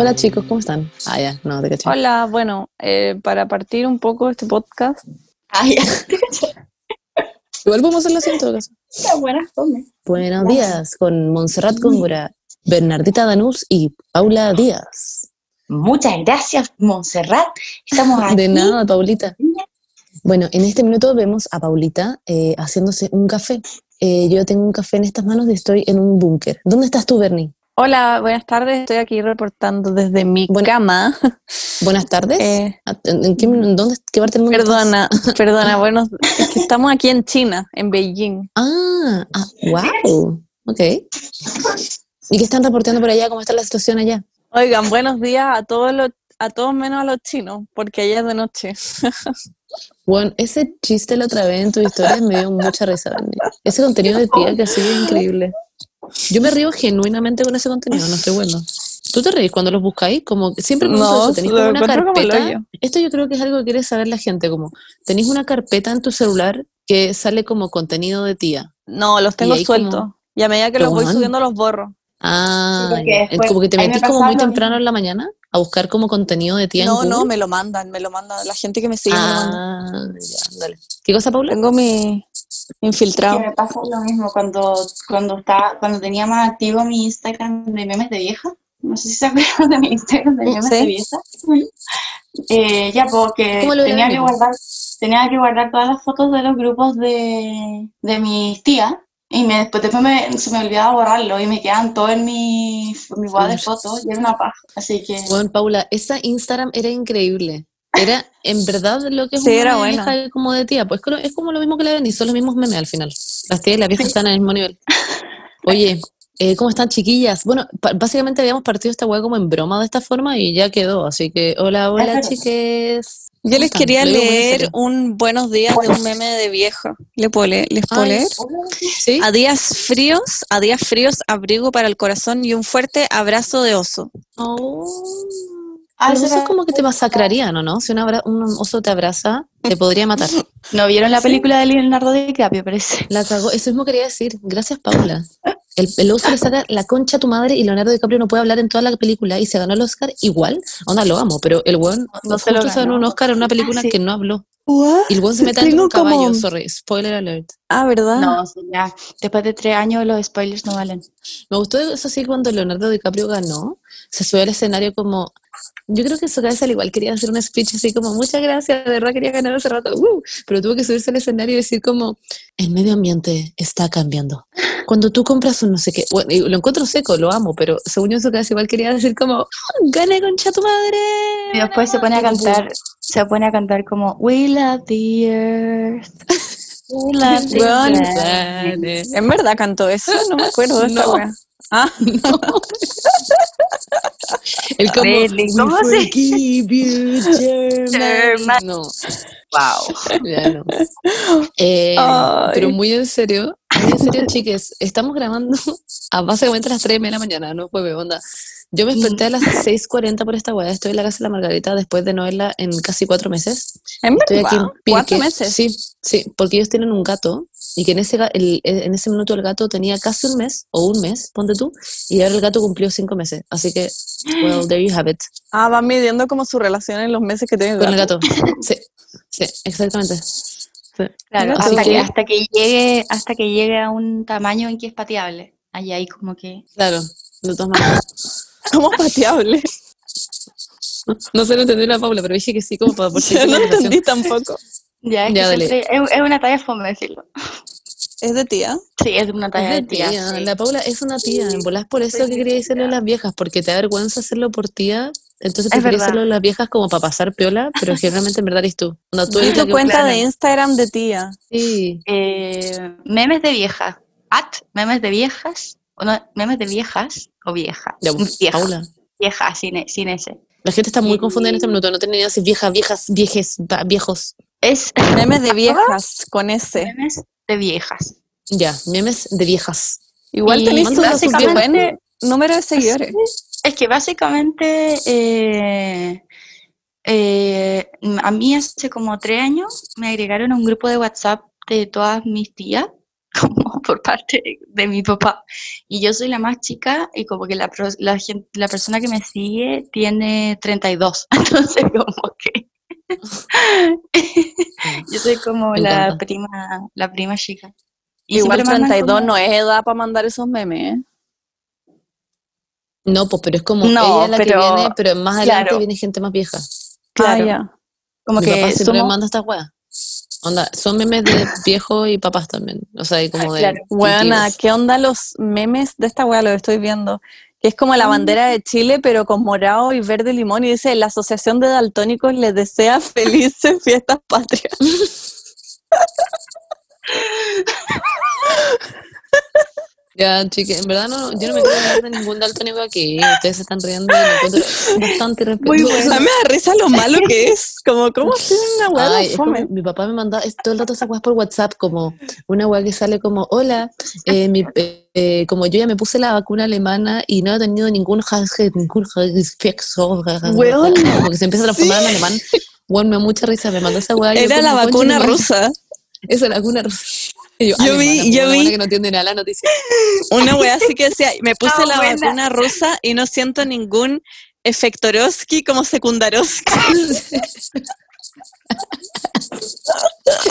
Hola chicos, ¿cómo están? Ah, ya, no, te caché. Hola, bueno, eh, para partir un poco este podcast, Ah, ya. Igual vamos a hacerlo así en todo caso. Qué buenas come. Buenos días con Montserrat Góngora, Bernardita Danús y Paula Díaz. Muchas gracias, Montserrat. Estamos aquí. De nada, Paulita. Bueno, en este minuto vemos a Paulita eh, haciéndose un café. Eh, yo tengo un café en estas manos y estoy en un búnker. ¿Dónde estás tú, Bernie? Hola, buenas tardes, estoy aquí reportando desde mi cama. Buenas tardes. Eh, ¿En, en qué, dónde, qué parte del mundo estás? perdona, perdona, bueno, es que estamos aquí en China, en Beijing. Ah, ah, wow. Ok. ¿Y qué están reportando por allá? ¿Cómo está la situación allá? Oigan, buenos días a todos los, a todos menos a los chinos, porque allá es de noche. Bueno, ese chiste la otra vez en tu historia me dio mucha risa. Ese contenido de tía que ha sido increíble. Yo me río genuinamente con ese contenido, no estoy bueno. ¿Tú te reís cuando los buscáis? Como siempre No, eso, ¿tenéis como una como carpeta? Esto yo creo que es algo que quiere saber la gente, como tenéis una carpeta en tu celular que sale como contenido de tía. No, los tengo como- sueltos. Y a medida que los voy subiendo los borro. Ah, después- como que te me metís como muy temprano en la mañana a buscar como contenido de tía en No, no, Google. me lo mandan, me lo mandan. La gente que me sigue me lo manda. Ah, ya, dale. ¿Qué cosa, Paula? Tengo mi infiltrado. Que me pasa lo mismo cuando, cuando, estaba, cuando tenía más activo mi Instagram de memes de vieja. No sé si se acuerdan de mi Instagram de memes Sí. de vieja. Eh, ya, porque ¿Cómo lo tenía que, guardar, tenía que guardar todas las fotos de los grupos de, de mis tías. Y me, después, después me, se me olvidaba borrarlo y me quedan todos en mi, en mi de fotos y era una paja. Así que Bueno, Paula, esa Instagram era increíble. Era en verdad lo que es Sí, una era meme buena. vieja como de tía. Pues es como- lo mismo que la ven y son los mismos memes al final. Las tías y las viejas están al mismo nivel. Oye, eh, ¿cómo están chiquillas? Bueno, básicamente habíamos partido esta weá como en broma de esta forma y ya quedó. Así que, hola, hola, chiques. Yo ¿Cómo les quería leer un buenos días de un meme de vieja. ¿Le puedo leer? ¿Les puedo leer? ¿Sí? A días fríos, a días fríos, abrigo para el corazón y un fuerte abrazo de oso. Oh. Ah, Los ese osos era- como que te masacrarían, ¿o no? Si un, abra- un oso te abraza, te podría matar. ¿No vieron la película de Leonardo DiCaprio, parece? La cagó. Eso mismo quería decir. Gracias, Paula. El, el oso le saca la concha a tu madre y Leonardo DiCaprio no puede hablar en toda la película y se ganó el Oscar igual. Onda, lo amo, pero el weón No- no se lo ganó ganó. un Oscar en una película Ah, sí. que no habló. Y el weón se mete Tengo un caballo. como- Sorry, spoiler alert. Ah, ¿verdad? No, ya. Después de tres años los spoilers no valen. Me gustó eso sí cuando Leonardo DiCaprio ganó, se subió al escenario como... Yo creo que en su cabeza al igual quería hacer un speech así como, muchas gracias, de verdad quería ganar hace rato, ¡uh! pero tuvo que subirse al escenario y decir como, el medio ambiente está cambiando. Cuando tú compras un no sé qué, bueno, y lo encuentro seco, lo amo, pero según yo en su cabeza igual quería decir como, ¡gane concha tu madre! Y después se pone a cantar, se pone a cantar como We love the earth. We love the planet". ¿En verdad cantó eso? No me acuerdo de esta No. wea. Ah, El como, Really, "We ¿cómo se- forgive you, German". German. No, Wow. ya no. Eh, Ay. pero muy en serio, en serio, chiques, estamos grabando a básicamente a las 3 de la mañana, no jueves, onda. Yo me desperté a las 6.40 por esta weá, estoy en la casa de la Margarita después de no verla en casi cuatro meses. en Estoy aquí en. ¿Cuatro meses? Sí, sí, porque ellos tienen un gato y que en ese, el- en ese minuto el gato tenía casi un mes, o un mes, ponte tú, y ahora el gato cumplió cinco meses. Así que, well, there you have it. Ah, van midiendo como su relación en los meses que tiene Con el gato. Sí, sí, exactamente. Sí. Claro, Así hasta que, que- hasta que llegue, hasta que llegue a un tamaño en que es pateable. Ahí hay como que. Claro, de todas maneras. Como pateable. No sé, no entendí la Paula, pero dije que sí, como para por Yo no entendí tampoco. Ya, es, Ya, que siempre- es, es una talla fome decirlo. ¿Es de tía? Sí, es una talla de tía. tía. sí. La Paula es una tía. En volás por eso Sí, que quería decirle a las viejas, porque te da vergüenza hacerlo por tía. Entonces hacerlo a las viejas como para pasar piola, pero generalmente en verdad eres tú. No, tú eres Tu cuenta de Instagram de tía. Sí. Eh, memes de viejas. At memes de viejas. O no, memes de viejas o vieja. Ya, pues, vieja. Paula. Vieja, sin, e- sin ese. La gente está muy Y- confundida en este minuto. No tenía idea si viejas, viejas, viejes, viejos. Es Memes de viejas con S. memes de viejas. Ya, memes de viejas. Igual tenéis básicamente- buen número de seguidores. Es que básicamente eh, eh, a mí hace como tres años me agregaron a un grupo de WhatsApp de todas mis tías, como por parte de mi papá. Y yo soy la más chica y como que la, la, la persona que me sigue tiene 32. Entonces como que yo soy como Me la encanta. prima, la prima chica. Y Igual siempre mandan 32 como- no es edad para mandar esos memes, ¿eh? No, pues, pero es como No, ella es la pero- que viene, pero más adelante claro. viene gente más vieja. Claro. Ah, ya. Como Mi papá que siempre me somos, manda estas weas. Onda, son memes de viejos y papás también. O sea, y como de. Claro. Buena. ¿qué onda los memes de esta weá? Lo estoy viendo. Que es como la bandera de Chile, pero con morado y verde limón. Y dice, la Asociación de Daltónicos les desea felices fiestas patrias. Ya, chique, en verdad no, yo no me quiero hablar de ningún daltónico aquí. Ustedes se están riendo y lo encuentro bastante mí me da risa lo malo que es. Como, ¿cómo tiene una weá mi papá me manda es todo el rato esas weas por WhatsApp, como una wea que sale como, hola, eh, mi- eh, como yo ya me puse la vacuna alemana y no he tenido ningún hashtag, ningún hashtag, como que se empieza a transformar en alemán. Bueno, me da mucha risa, me mandó esa yo Era la como, "Concha vacuna tu madre". rusa. Esa es la vacuna rusa. Yo vi- yo vi- que no entiende nada la noticia. Una weá así que decía, me puse Ah, la buena. vacuna rusa y no siento ningún efectorowski como secundarowski.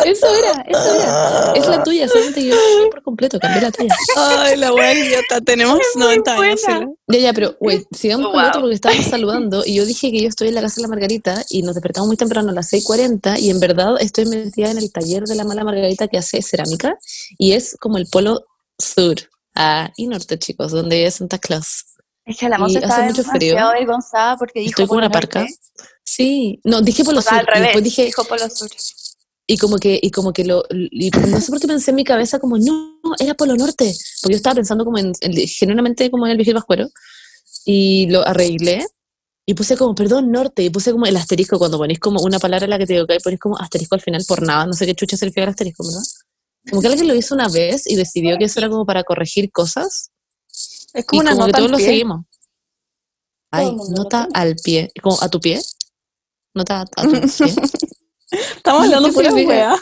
Eso era, eso era. Es la tuya, solamente yo cambié por completo, cambié la tuya. Ay, la weá idiota. Tenemos 90 años. Ya, ya, pero, güey, sigamos con Wow. otro porque estábamos saludando y yo dije que yo estoy en la casa de la Margarita y nos despertamos muy temprano a las 6.40 y en verdad estoy metida en el taller de la mala Margarita que hace cerámica y es como el polo sur ah, y norte, chicos, donde es Santa Claus. Es que la Y moza hace estaba mucho frío. avergonzada porque dijo Estoy como una parca. Sí, no, dije polo O sea, sur al revés, después dije, dijo Polo Sur. Y como que, y como que lo, y no sé por qué pensé en mi cabeza como, no, era Polo Norte, porque yo estaba pensando como en, en- genuinamente como en el Vigil Pascuero, y lo arreglé, y puse como, perdón, Norte, y puse como el asterisco, cuando ponéis como una palabra en la que te digo que ponéis como asterisco al final por nada, no sé qué chucha significa el asterisco, ¿verdad? Como que alguien lo hizo una vez y decidió que eso era como para corregir cosas, Es y como una como que nota todos al lo pie. seguimos. Todo Ay, lo nota al pie, como a tu pie, nota a, a tu pie. Estamos hablando ¿Qué pura weá.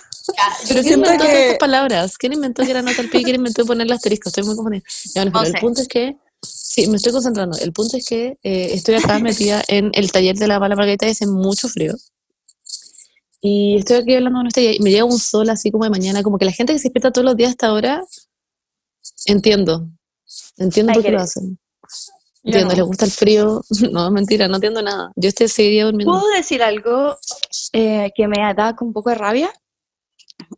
Pero Yo ¿quién siento inventó que- todas estas palabras? ¿Quién inventó que era nota al pie? ¿Quién inventó poner el asterisco? Estoy muy confundida. Ya, pero el punto es que, sí, me estoy concentrando. El punto es que eh, estoy acá metida en el taller de la mala margarita y hace mucho frío. Y estoy aquí hablando con usted y me llega un sol así como de mañana, como que la gente que se despierta todos los días hasta ahora, entiendo. Entiendo por qué lo hacen. Yo Entiendo, no. les gusta el frío. No, mentira, no entiendo nada. Yo este seguiría durmiendo. ¿Puedo decir algo eh, que me da con un poco de rabia?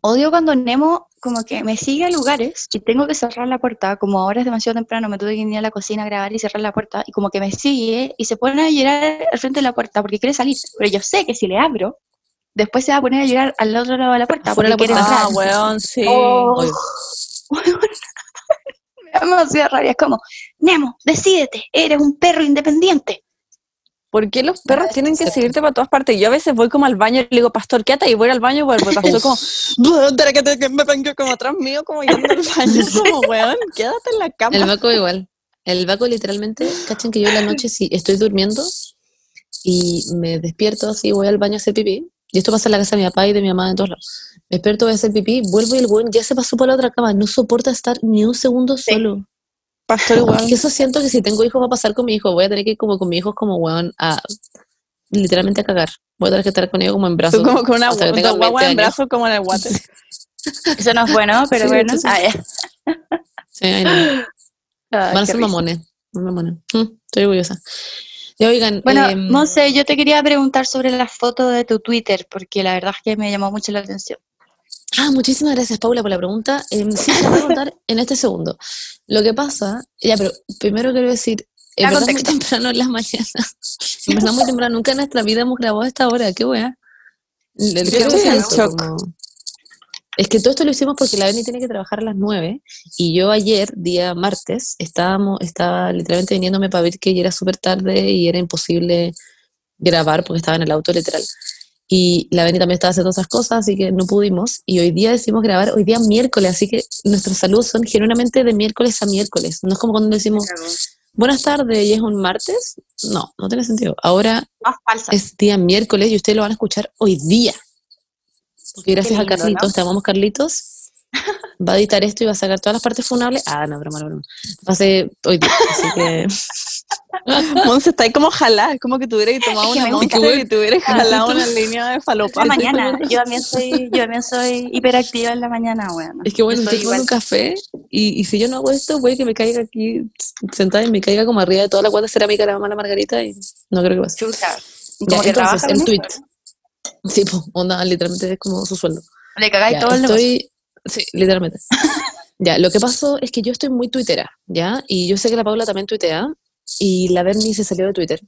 Odio cuando Nemo como que me sigue a lugares y tengo que cerrar la puerta, como ahora es demasiado temprano, me tuve que ir a la cocina a grabar y cerrar la puerta, y como que me sigue y se pone a llorar al frente de la puerta porque quiere salir, pero yo sé que si le abro, después se va a poner a llorar al otro lado de la puerta de la puerta. Ah, weón, sí. Oh, Oye. me da demasiada rabia, es como, Nemo, decídete, eres un perro independiente. ¿Por qué los perros tienen que seguirte para todas partes? Yo a veces voy como al baño y le digo, pastor, quédate y voy al baño y vuelvo. El pastor como, "Espera que me vengo como atrás mío, como yendo al baño. Como, weón, quédate en la cama. El Baco igual. El Baco literalmente, cachen que yo en la noche si estoy durmiendo y me despierto así, voy al baño a hacer pipí, y esto pasa en la casa de mi papá y de mi mamá en todos lados. Me despierto, voy a hacer pipí, vuelvo y el weón ya se pasó por la otra cama, no soporta estar ni un segundo solo. Pastor igual. Y eso siento que si tengo hijos va a pasar con mi hijo, voy a tener que ir como con mi hijo como weón a literalmente a cagar. Voy a tener que estar con ellos como en brazos. Como con una hasta que gu- tengan dos guaguas 20 en años. brazo como en el water. Eso no es bueno, pero Sí, bueno. Ah, ya. Sí, ay, no. Ay, Van a ser mamones. mamones. Mm, estoy orgullosa. Ya oigan, Bueno, no sé, yo te quería preguntar sobre la foto de tu Twitter, porque la verdad es que me llamó mucho la atención. Ah, muchísimas gracias, Paula, por la pregunta. Em, sí, te voy a contar en este segundo. Lo que pasa, ya, pero primero quiero decir, en verdad muy temprano en la mañana. En verdad muy temprano, nunca en nuestra vida hemos grabado a esta hora, qué wea. Decir en eso, shock. como- Es que todo esto lo hicimos porque la Beni tiene que trabajar a las 9 y yo ayer, día martes, estábamos, estaba literalmente viniéndome para ver que ya era súper tarde y era imposible grabar porque estaba en el auto literal. Y la Beni también estaba haciendo esas cosas, así que no pudimos. Y hoy día decidimos grabar, hoy día miércoles, así que nuestros saludos son genuinamente de miércoles a miércoles. No es como cuando decimos buenas tardes y es un martes. No, no tiene sentido. Ahora es día miércoles y ustedes lo van a escuchar hoy día. Porque gracias lindo, a Carlitos, ¿no? te amamos Carlitos, va a editar esto y va a sacar todas las partes funables. Ah, no, broma, no, broma. Va a ser hoy día, así que... Monse está ahí como jalada, es como que tuviera que tomar Es que una gusta. y tuviera jalado una línea de falopa. La mañana, yo también soy, yo también soy hiperactiva en la mañana, weón. Es que bueno, Yo estoy tomando un café y, y si yo no hago esto, puede que me caiga aquí sentada y me caiga como arriba de toda la cuota cerámica de la mala margarita y no creo que pase. Chuta. Ya, Como que entonces, trabaja el con tweet. pues, onda, literalmente es como su sueldo. Le cagáis Ya, todo el negocio. estoy, sí, literalmente. ya, lo que pasó es que yo estoy muy tuitera, ¿ya? Y yo sé que la Paula también tuitea y la Bernie se salió de Twitter.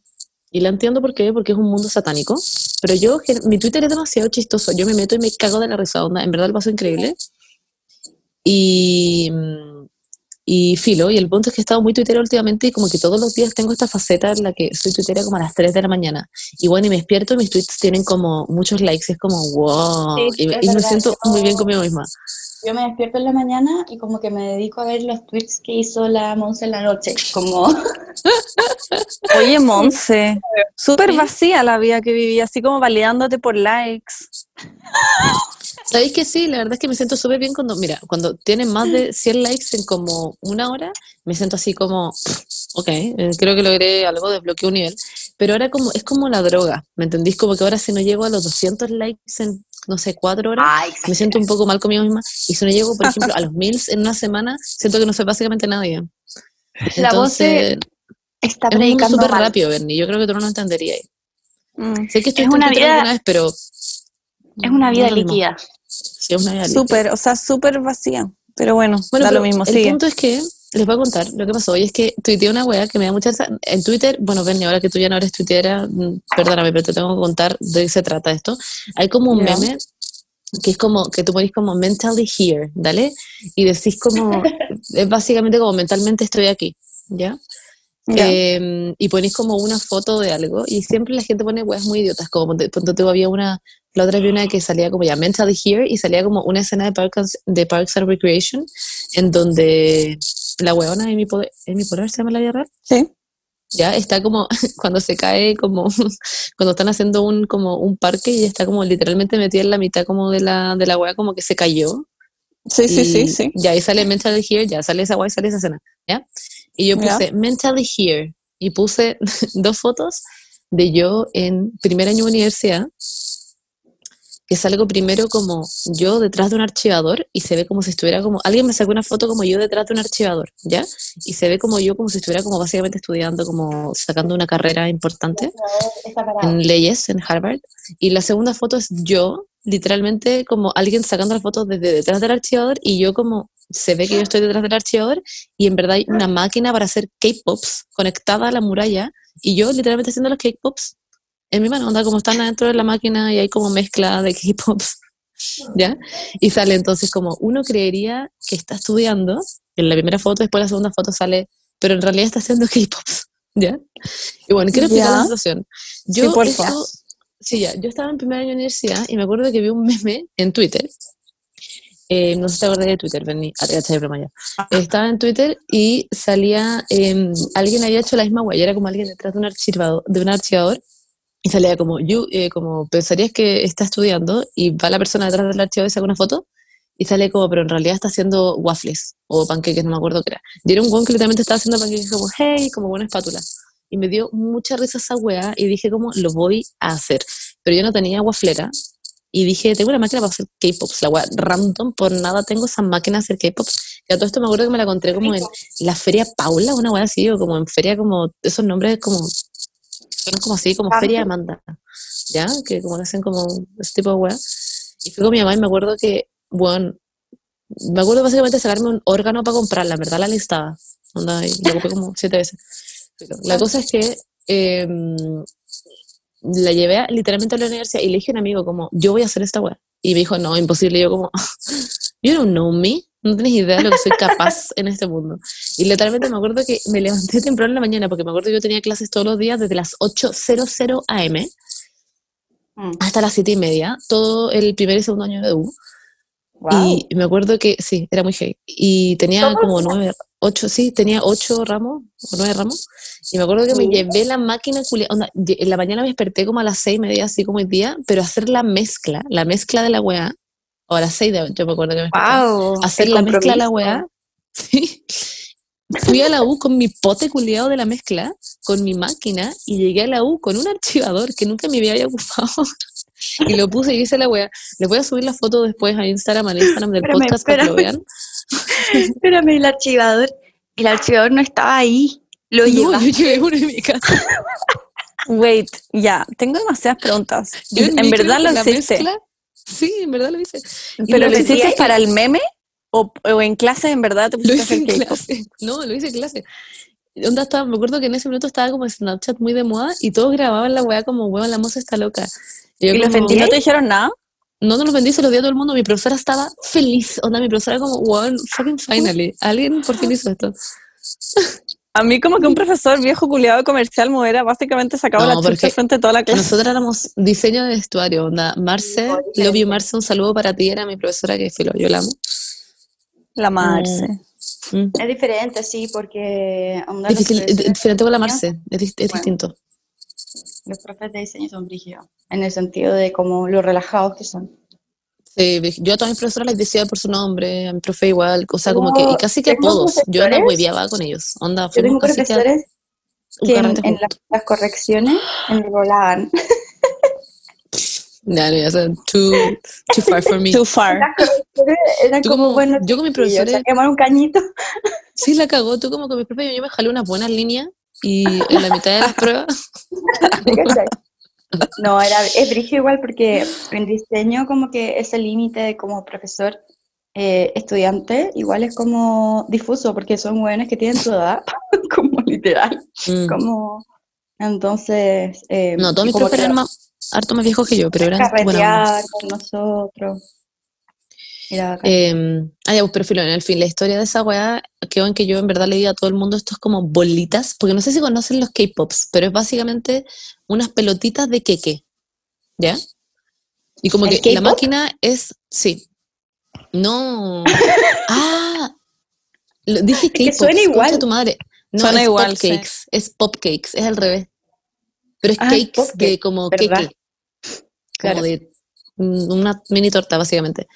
Y la entiendo por qué, porque es un mundo satánico. Pero yo, mi Twitter es demasiado chistoso. Yo me meto y me cago de la risa, onda. En verdad el paso increíble. Y, mm, y filo, y el punto es que he estado muy tuitera últimamente y como que todos los días tengo esta faceta en la que soy tuitera como a las 3 de la mañana. Y bueno, y me despierto y mis tweets tienen como muchos likes y es como wow. Sí, y me, y siento muy bien conmigo misma. Yo me despierto en la mañana y como que me dedico a ver los tweets que hizo la Monse en la noche. Como, Oye, Monse, súper vacía la vida que vivía, así como validándote por likes. ¿Sabéis que sí? La verdad es que me siento súper bien cuando, mira, cuando tienen más de 100 likes en como una hora, me siento así como, ok, eh, creo que logré algo, desbloqueé un nivel. Pero ahora como, es como la droga, ¿me entendís? Como que ahora si no llego a los 200 likes en, no sé, cuatro horas, ay, me siento un poco mal conmigo misma. Y si no llego, por ejemplo, a los mils en una semana, siento que no soy básicamente nadie. La Entonces, está es un mundo predicando súper rápido, Bernie. Yo creo que tú no lo entenderías. Mm, Sé que estoy Es una vida- vez, pero... Es una no vida líquida. Sí, es una vida líquida. Súper, o sea, súper vacía. Pero bueno, Bueno, da pero lo mismo, el sigue. punto es que les voy a contar lo que pasó. Y es que tuiteé una wea que me da mucha. En Twitter, bueno, Bernie, ahora que tú ya no eres tuitera, mm, perdóname, pero te tengo que contar de qué se trata esto. Hay como un Ya. meme que es como que tú ponís como mentally here, ¿dale? Y decís como, es básicamente como mentalmente estoy aquí, ¿ya? Ya. Eh, y ponís como una foto de algo y siempre la gente pone weas muy idiotas, como pronto te había una, la otra vi una que salía como ya mentally here y salía como una escena de Parks, de Parks and Recreation en donde la weona Amy Poehler, Amy Poehler se llama la vida real, Sí. ya está como cuando se cae como cuando están haciendo un como un parque y está como literalmente metida en la mitad como de la de la wea como que se cayó Sí, sí, sí, y sí. Ya ahí sale Mentally Here, ya sale esa guay, sale esa escena, ¿ya? Y yo puse Mentally Here y puse dos fotos de yo en primer año de universidad, que salgo primero como yo detrás de un archivador y se ve como si estuviera como, alguien me sacó una foto como yo detrás de un archivador, ¿ya? Y se ve como yo como si estuviera como básicamente estudiando, como sacando una carrera importante en leyes en Harvard. Y la segunda foto es yo, literalmente como alguien sacando la foto desde detrás del archivador y yo como se ve que yo estoy detrás del archivador y en verdad hay una máquina para hacer K-Pops conectada a la muralla y yo literalmente haciendo los K-Pops en mi mano, onda como están adentro de la máquina y hay como mezcla de K-Pops. ¿Ya? Y sale entonces como uno creería que está estudiando, en la primera foto, después la segunda foto sale, pero en realidad está haciendo K-Pops, ¿ya? Y bueno, quiero explicar la situación. Yo Sí, porfa. esto- sí, ya, yo estaba en primer año de universidad y me acuerdo que vi un meme en Twitter. Eh, no sé si te acuerdas de Twitter, Berni. Ah. Estaba en Twitter y salía, eh, alguien había hecho la misma huella, era como alguien detrás de un archivador, de un archivador y salía como, you, eh, como pensarías que está estudiando y va la persona detrás del archivador y saca una foto y sale como, pero en realidad está haciendo waffles o panqueques, no me acuerdo qué era. Y era un guan que literalmente estaba haciendo panqueques como, hey, como buena espátula. Y me dio mucha risa esa weá y dije como, lo voy a hacer. Pero yo no tenía waflera y dije, tengo una máquina para hacer K-Pops, la weá random, por nada tengo esa máquina de hacer K-Pops. Que a todo esto me acuerdo que me la encontré como en la Feria Paula, una weá así, o como en feria como, esos nombres como, suenan como así, como. Feria Amanda, ¿ya? Que como que hacen como ese tipo de weá. Y fui con mi mamá y me acuerdo que, bueno, me acuerdo básicamente de sacarme un órgano para comprarla, en verdad la listaba. Onda, y la ocupé como siete veces. Pero la cosa es que em, la llevé a- literalmente a la universidad y le dije a un amigo como, yo voy a hacer esta weá. Y me dijo, no, imposible. Y yo como, you don't know me. No tienes idea de lo que soy capaz en este mundo. Y literalmente me acuerdo que me levanté temprano en la mañana porque me acuerdo que yo tenía clases todos los días desde las 8.00 am Mm. hasta las 7 y media, todo el primer y segundo año de U. Wow. Y me acuerdo que, sí, era muy heavy. Y tenía como nueve, ocho, sí, tenía ocho ramos, o nueve ramos. Y me acuerdo que me llevé la máquina onda, en la mañana me desperté como a las seis y media, así como el día, pero hacer la mezcla, la mezcla de la weá, o a las 6 de yo me acuerdo que me. Wow. hacer la mezcla a la weá. Sí. Fui a la U con mi pote culiado de la mezcla, con mi máquina, y llegué a la U con un archivador que nunca me había ocupado. Y lo puse y hice la weá. Les voy a subir la foto después a Instagram, al Instagram del Espérame, podcast para que lo vean. Espérame, el archivador. El archivador no estaba ahí. Lo No, llevaste. yo llevé uno en mi casa. Wait, ya, tengo demasiadas preguntas. Yo en verdad lo la hiciste, mezcla- Sí, en verdad lo hice. Y pero lo lo hiciste para el meme o, o en clase en verdad te Lo pusiste a hice en hacer clase. No, lo hice en clase. Onda estaba, me acuerdo que en ese minuto estaba como Snapchat muy de moda y todos grababan la weá como, weón, la moza está loca. yo ¿Y los ¿Y vendíais? no te dijeron nada? No, no los vendí, se los di a todo el mundo. Mi profesora estaba feliz. Onda, mi profesora como, wow, fucking finally. Alguien por fin hizo esto. A mí como que un profesor viejo culiado comercial me hubiera básicamente sacado No, la chucha frente a toda la clase. Nosotros éramos diseño de vestuario. Onda, Marce, love you Marce, un saludo para ti. Era mi profesora que filo, yo la amo. La Marce. Mm. Es diferente, sí, porque onda, Es difícil, diferente con la Marce, es, dis- es Bueno. distinto. los profes de diseño son brígidos, en el sentido de como lo relajados que son. Sí, yo a todas mis profesoras les decía por su nombre, a mi profe igual, o sea, como que, y casi que Tengo apodos. Yo la profesores- hueveaba con ellos. Onda, Yo tengo casi que a profesores que en, las correcciones enrolaban. No, ya, o sea, too, too far for me. Too far. Tú como, como- bueno, yo con mis profesores- saquemos un cañito. Sí, la cagó. Tú como que mi profe, yo me jalé unas buenas líneas y en la mitad de las pruebas. No, era, es brígido igual porque en diseño como que ese límite de como profesor eh, estudiante igual es como difuso porque son hueones que tienen tu edad, como literal, mm, como entonces eh, no, todos mis profes eran más, harto más viejos que yo, pero eran buena con nosotros. Eh, ah, ya, pues, pero filo, en el fin, la historia de esa weá quedó en que yo en verdad le di a todo el mundo estos como bolitas, porque no sé si conocen los K-Pops, pero es básicamente unas pelotitas de queque, ¿ya? Y como ¿El que la máquina es, sí, no, ah, lo- dije que K-Pop, suena igual. tu madre, no, Suena es igual, pop sí. cakes, es pop cakes, es al revés, pero es Ah, cakes de como ¿verdad? queque, como Claro. de una mini torta básicamente.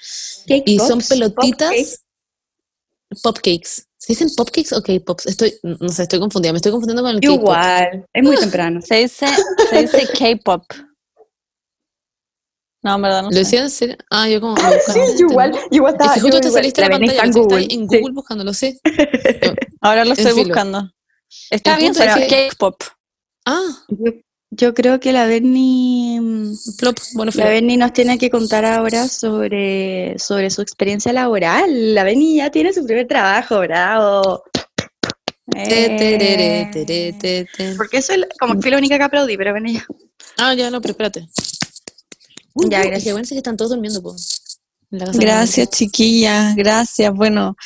Cake Y son pops, pelotitas. Pop cakes. ¿Se dicen pop cakes o K-pops? Estoy, no sé, estoy confundida. Me estoy confundiendo con el K-pop. Igual, es muy temprano. Se dice, se dice K-pop. No, en verdad no ¿Lo sé. decía en serio? Ah, yo como. Sí, yo igual, igual Es estaba, que justo te saliste la pantalla, está en Google. en sí. Google buscándolo, sí. Ahora lo estoy filo. buscando. Está El bien, punto es que- K-pop. Ah, Yo, creo que la Berni, plop, bueno, la. Berni nos tiene que contar ahora sobre, sobre su experiencia laboral. La Berni ya tiene su primer trabajo, bravo. Eh, te, te. Porque eso es como que fui la única que aplaudí, pero ven ya. Ah, ya, no, pero espérate. Ya, gracias. bueno, que están todos durmiendo, de Gracias, chiquilla. Gracias. Bueno,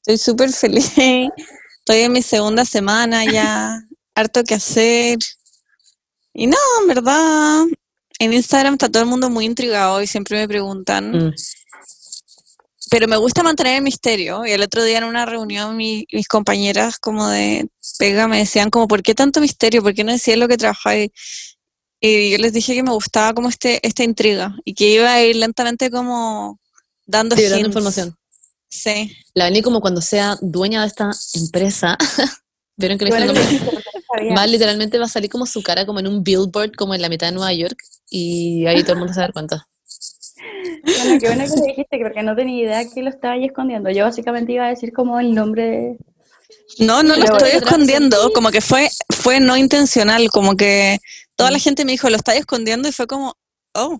estoy súper feliz. Estoy en mi segunda semana ya. Harto que hacer. Y no, en verdad, en Instagram está todo el mundo muy intrigado y siempre me preguntan. Mm. pero me gusta mantener el misterio. Y el otro día en una reunión mi- mis compañeras como de pega me decían como, ¿por qué tanto misterio? ¿Por qué no decías lo que trabajáis? Y yo les dije que me gustaba como este, esta intriga y que iba a ir lentamente como dando Sí, dando información. Sí. La Vení como cuando sea dueña de esta empresa. ¿Vieron que le Bueno, sabía. Va, literalmente va a salir como su cara como en un billboard como en la mitad de Nueva York y ahí todo el mundo se va a dar cuenta. Bueno, qué bueno que le dijiste, que porque no tenía idea que lo estaba ahí escondiendo. Yo básicamente iba a decir como el nombre de... No, no lo estoy escondiendo, sentí- como que fue, fue no intencional, como que toda la gente me dijo, lo estáis escondiendo y fue como, oh.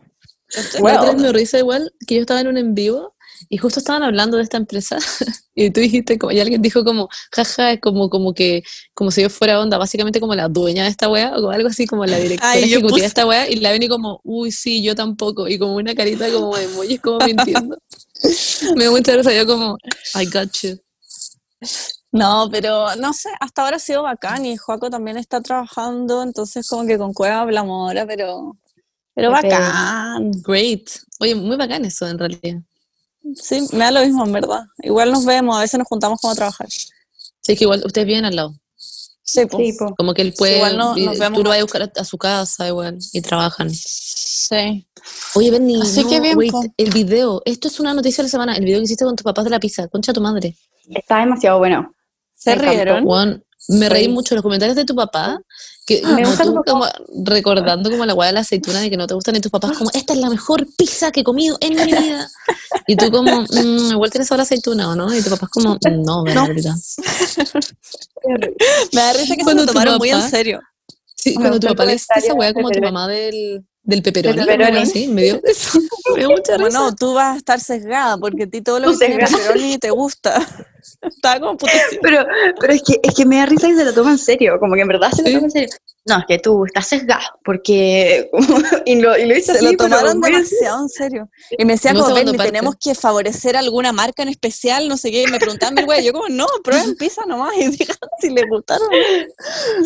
Vez me risa igual que yo estaba en un en vivo y justo estaban hablando de esta empresa y tú dijiste como, y alguien dijo como, jaja, es como, como que, como si yo fuera onda, básicamente como la dueña de esta wea o algo así como la directora Ay, ejecutiva puse- de esta wea y la ven y como, uy, sí, yo tampoco y como una carita como de emojis como mintiendo. me dio mucha risa, yo como, I got you. No, pero no sé, hasta ahora ha sido bacán y Joaco también está trabajando, entonces como que con Cueva hablamos ahora, pero, pero bacán. Great. Oye, muy bacán eso en realidad. Sí, me da lo mismo en verdad. Igual nos vemos, a veces nos juntamos como a trabajar. Sí, es que igual ustedes viven al lado. Sí, pues. Sí. Como que él puede, igual no- y nos vemos tú lo vas a buscar a, a su casa igual y trabajan. Sí. Oye, Benny, Así no, que bien, wait, el video, esto es una noticia de la semana, el video que hiciste con tus papás de la pizza, concha tu madre. Está demasiado bueno. ¿Se rieron? Me reí Sí. mucho los comentarios de tu papá, que Me como gusta tú como recordando como la hueá de la aceituna de que no te gustan y tus papás como, esta es la mejor pizza que he comido en mi vida. Y tú como, "Mm, igual tienes ahora aceituna, ¿o no? Y tu papá es como, no, Bernardita. Me da risa que se Cuando lo tu tomaron muy en serio. Sí, Me cuando tu papá le esa de como tu mamá del, del pepperoni, Del pepperoni. o algo así, me dio, eso, me dio mucha risa. Bueno, tú vas a estar sesgada porque a ti todo lo que tiene sesgada. pepperoni te gusta. Estaba como putísimo. Pero, pero es, que, es que me da risa que se lo toma en serio, como que en verdad se lo Sí. toma en serio. No, es que tú estás sesgado, porque... y, lo, y lo hice Se así, lo pero tomaron muy- demasiado en serio. Y me decía como, parte. tenemos que favorecer alguna marca en especial, no sé qué. Y me preguntaban, mi güey, yo como, no, prueben pizza nomás y digan si les gustaron.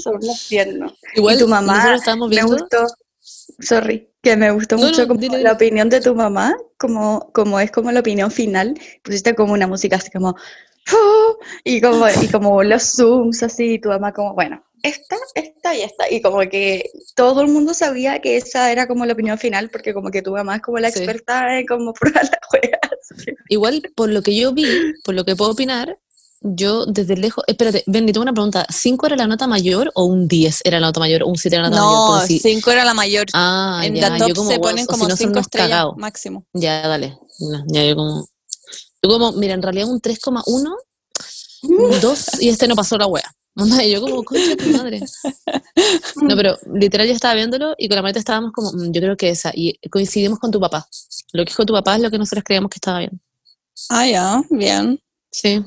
Son los tiernos. Igual y tu mamá Me viendo, gustó, sorry, que me gustó No, mucho no, como dile, dile. la opinión de tu mamá, como, como es como la opinión final, pusiste como una música así como, "Oh", y como, y como los zooms así, y tu mamá como, bueno, esta, esta y esta, y como que todo el mundo sabía que esa era como la opinión final, porque como que tu mamá es como la Sí. experta en como probar las juegas. igual por lo que yo vi, por lo que puedo opinar, yo desde lejos, espérate, Benny, tengo una pregunta, ¿5 era la nota mayor o un 10 era la nota mayor o un 7 era la nota mayor? No, si- cinco era la mayor. Ah, en ya, la yo top como, se ponen si como no son cinco unos estrellas cagados. máximo. Ya, dale. No, ya yo como. Yo como, mira, en realidad un 3,1, un 2 y este no pasó la wea. Y yo como, concha tu madre. No, pero literal ya estaba viéndolo y con la maleta estábamos como, "Mm, yo creo que esa. Y coincidimos con tu papá. Lo que dijo tu papá es lo que nosotros creíamos que estaba bien. Ah, ya, bien. Sí.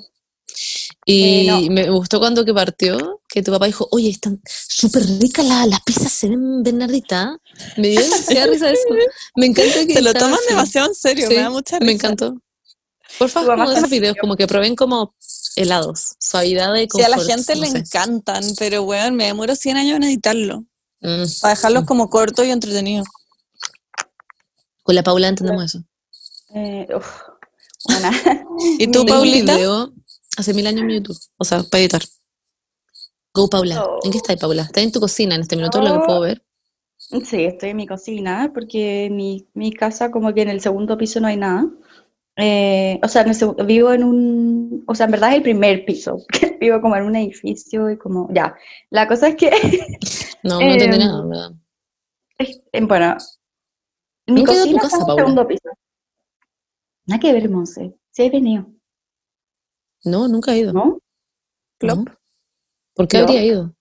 Y Eh, no. me gustó cuando que partió, que tu papá dijo, oye, están súper ricas las las pizzas, se ven Bernardita. Me dio demasiada risa eso. Me encanta que Se lo toman así. demasiado en serio, Sí, me da mucha risa. Me encantó. Por favor, como esos videos, como que prueben como helados, suavidad y Sí, a la confort, gente no le sé. encantan, pero weón, me demoro 100 años en editarlo. Mm. Para dejarlos como cortos y entretenidos. Con la Paula entendemos eso. Eh, uf. ¿Y tú, Paulita? video hace mil años en mi YouTube, o sea, para editar. Go, Paula. ¿En qué Oh. estás, Paula? ¿Estás en tu cocina en este minuto, lo que Oh. puedo ver? Sí, estoy en mi cocina porque mi, mi casa como que en el segundo piso no hay nada. Eh, o sea, en el vivo en un, o sea, en verdad es el primer piso, vivo como en un edificio y como, ya. La cosa es que, No, no entendí Em, nada, en ¿verdad? es- eh, bueno, mi Nunca he ido a tu cocina casa, está en el segundo piso. Nada que ver, Monse. Sí he venido, No, nunca he ido. ¿no? ¿Por qué habría ido?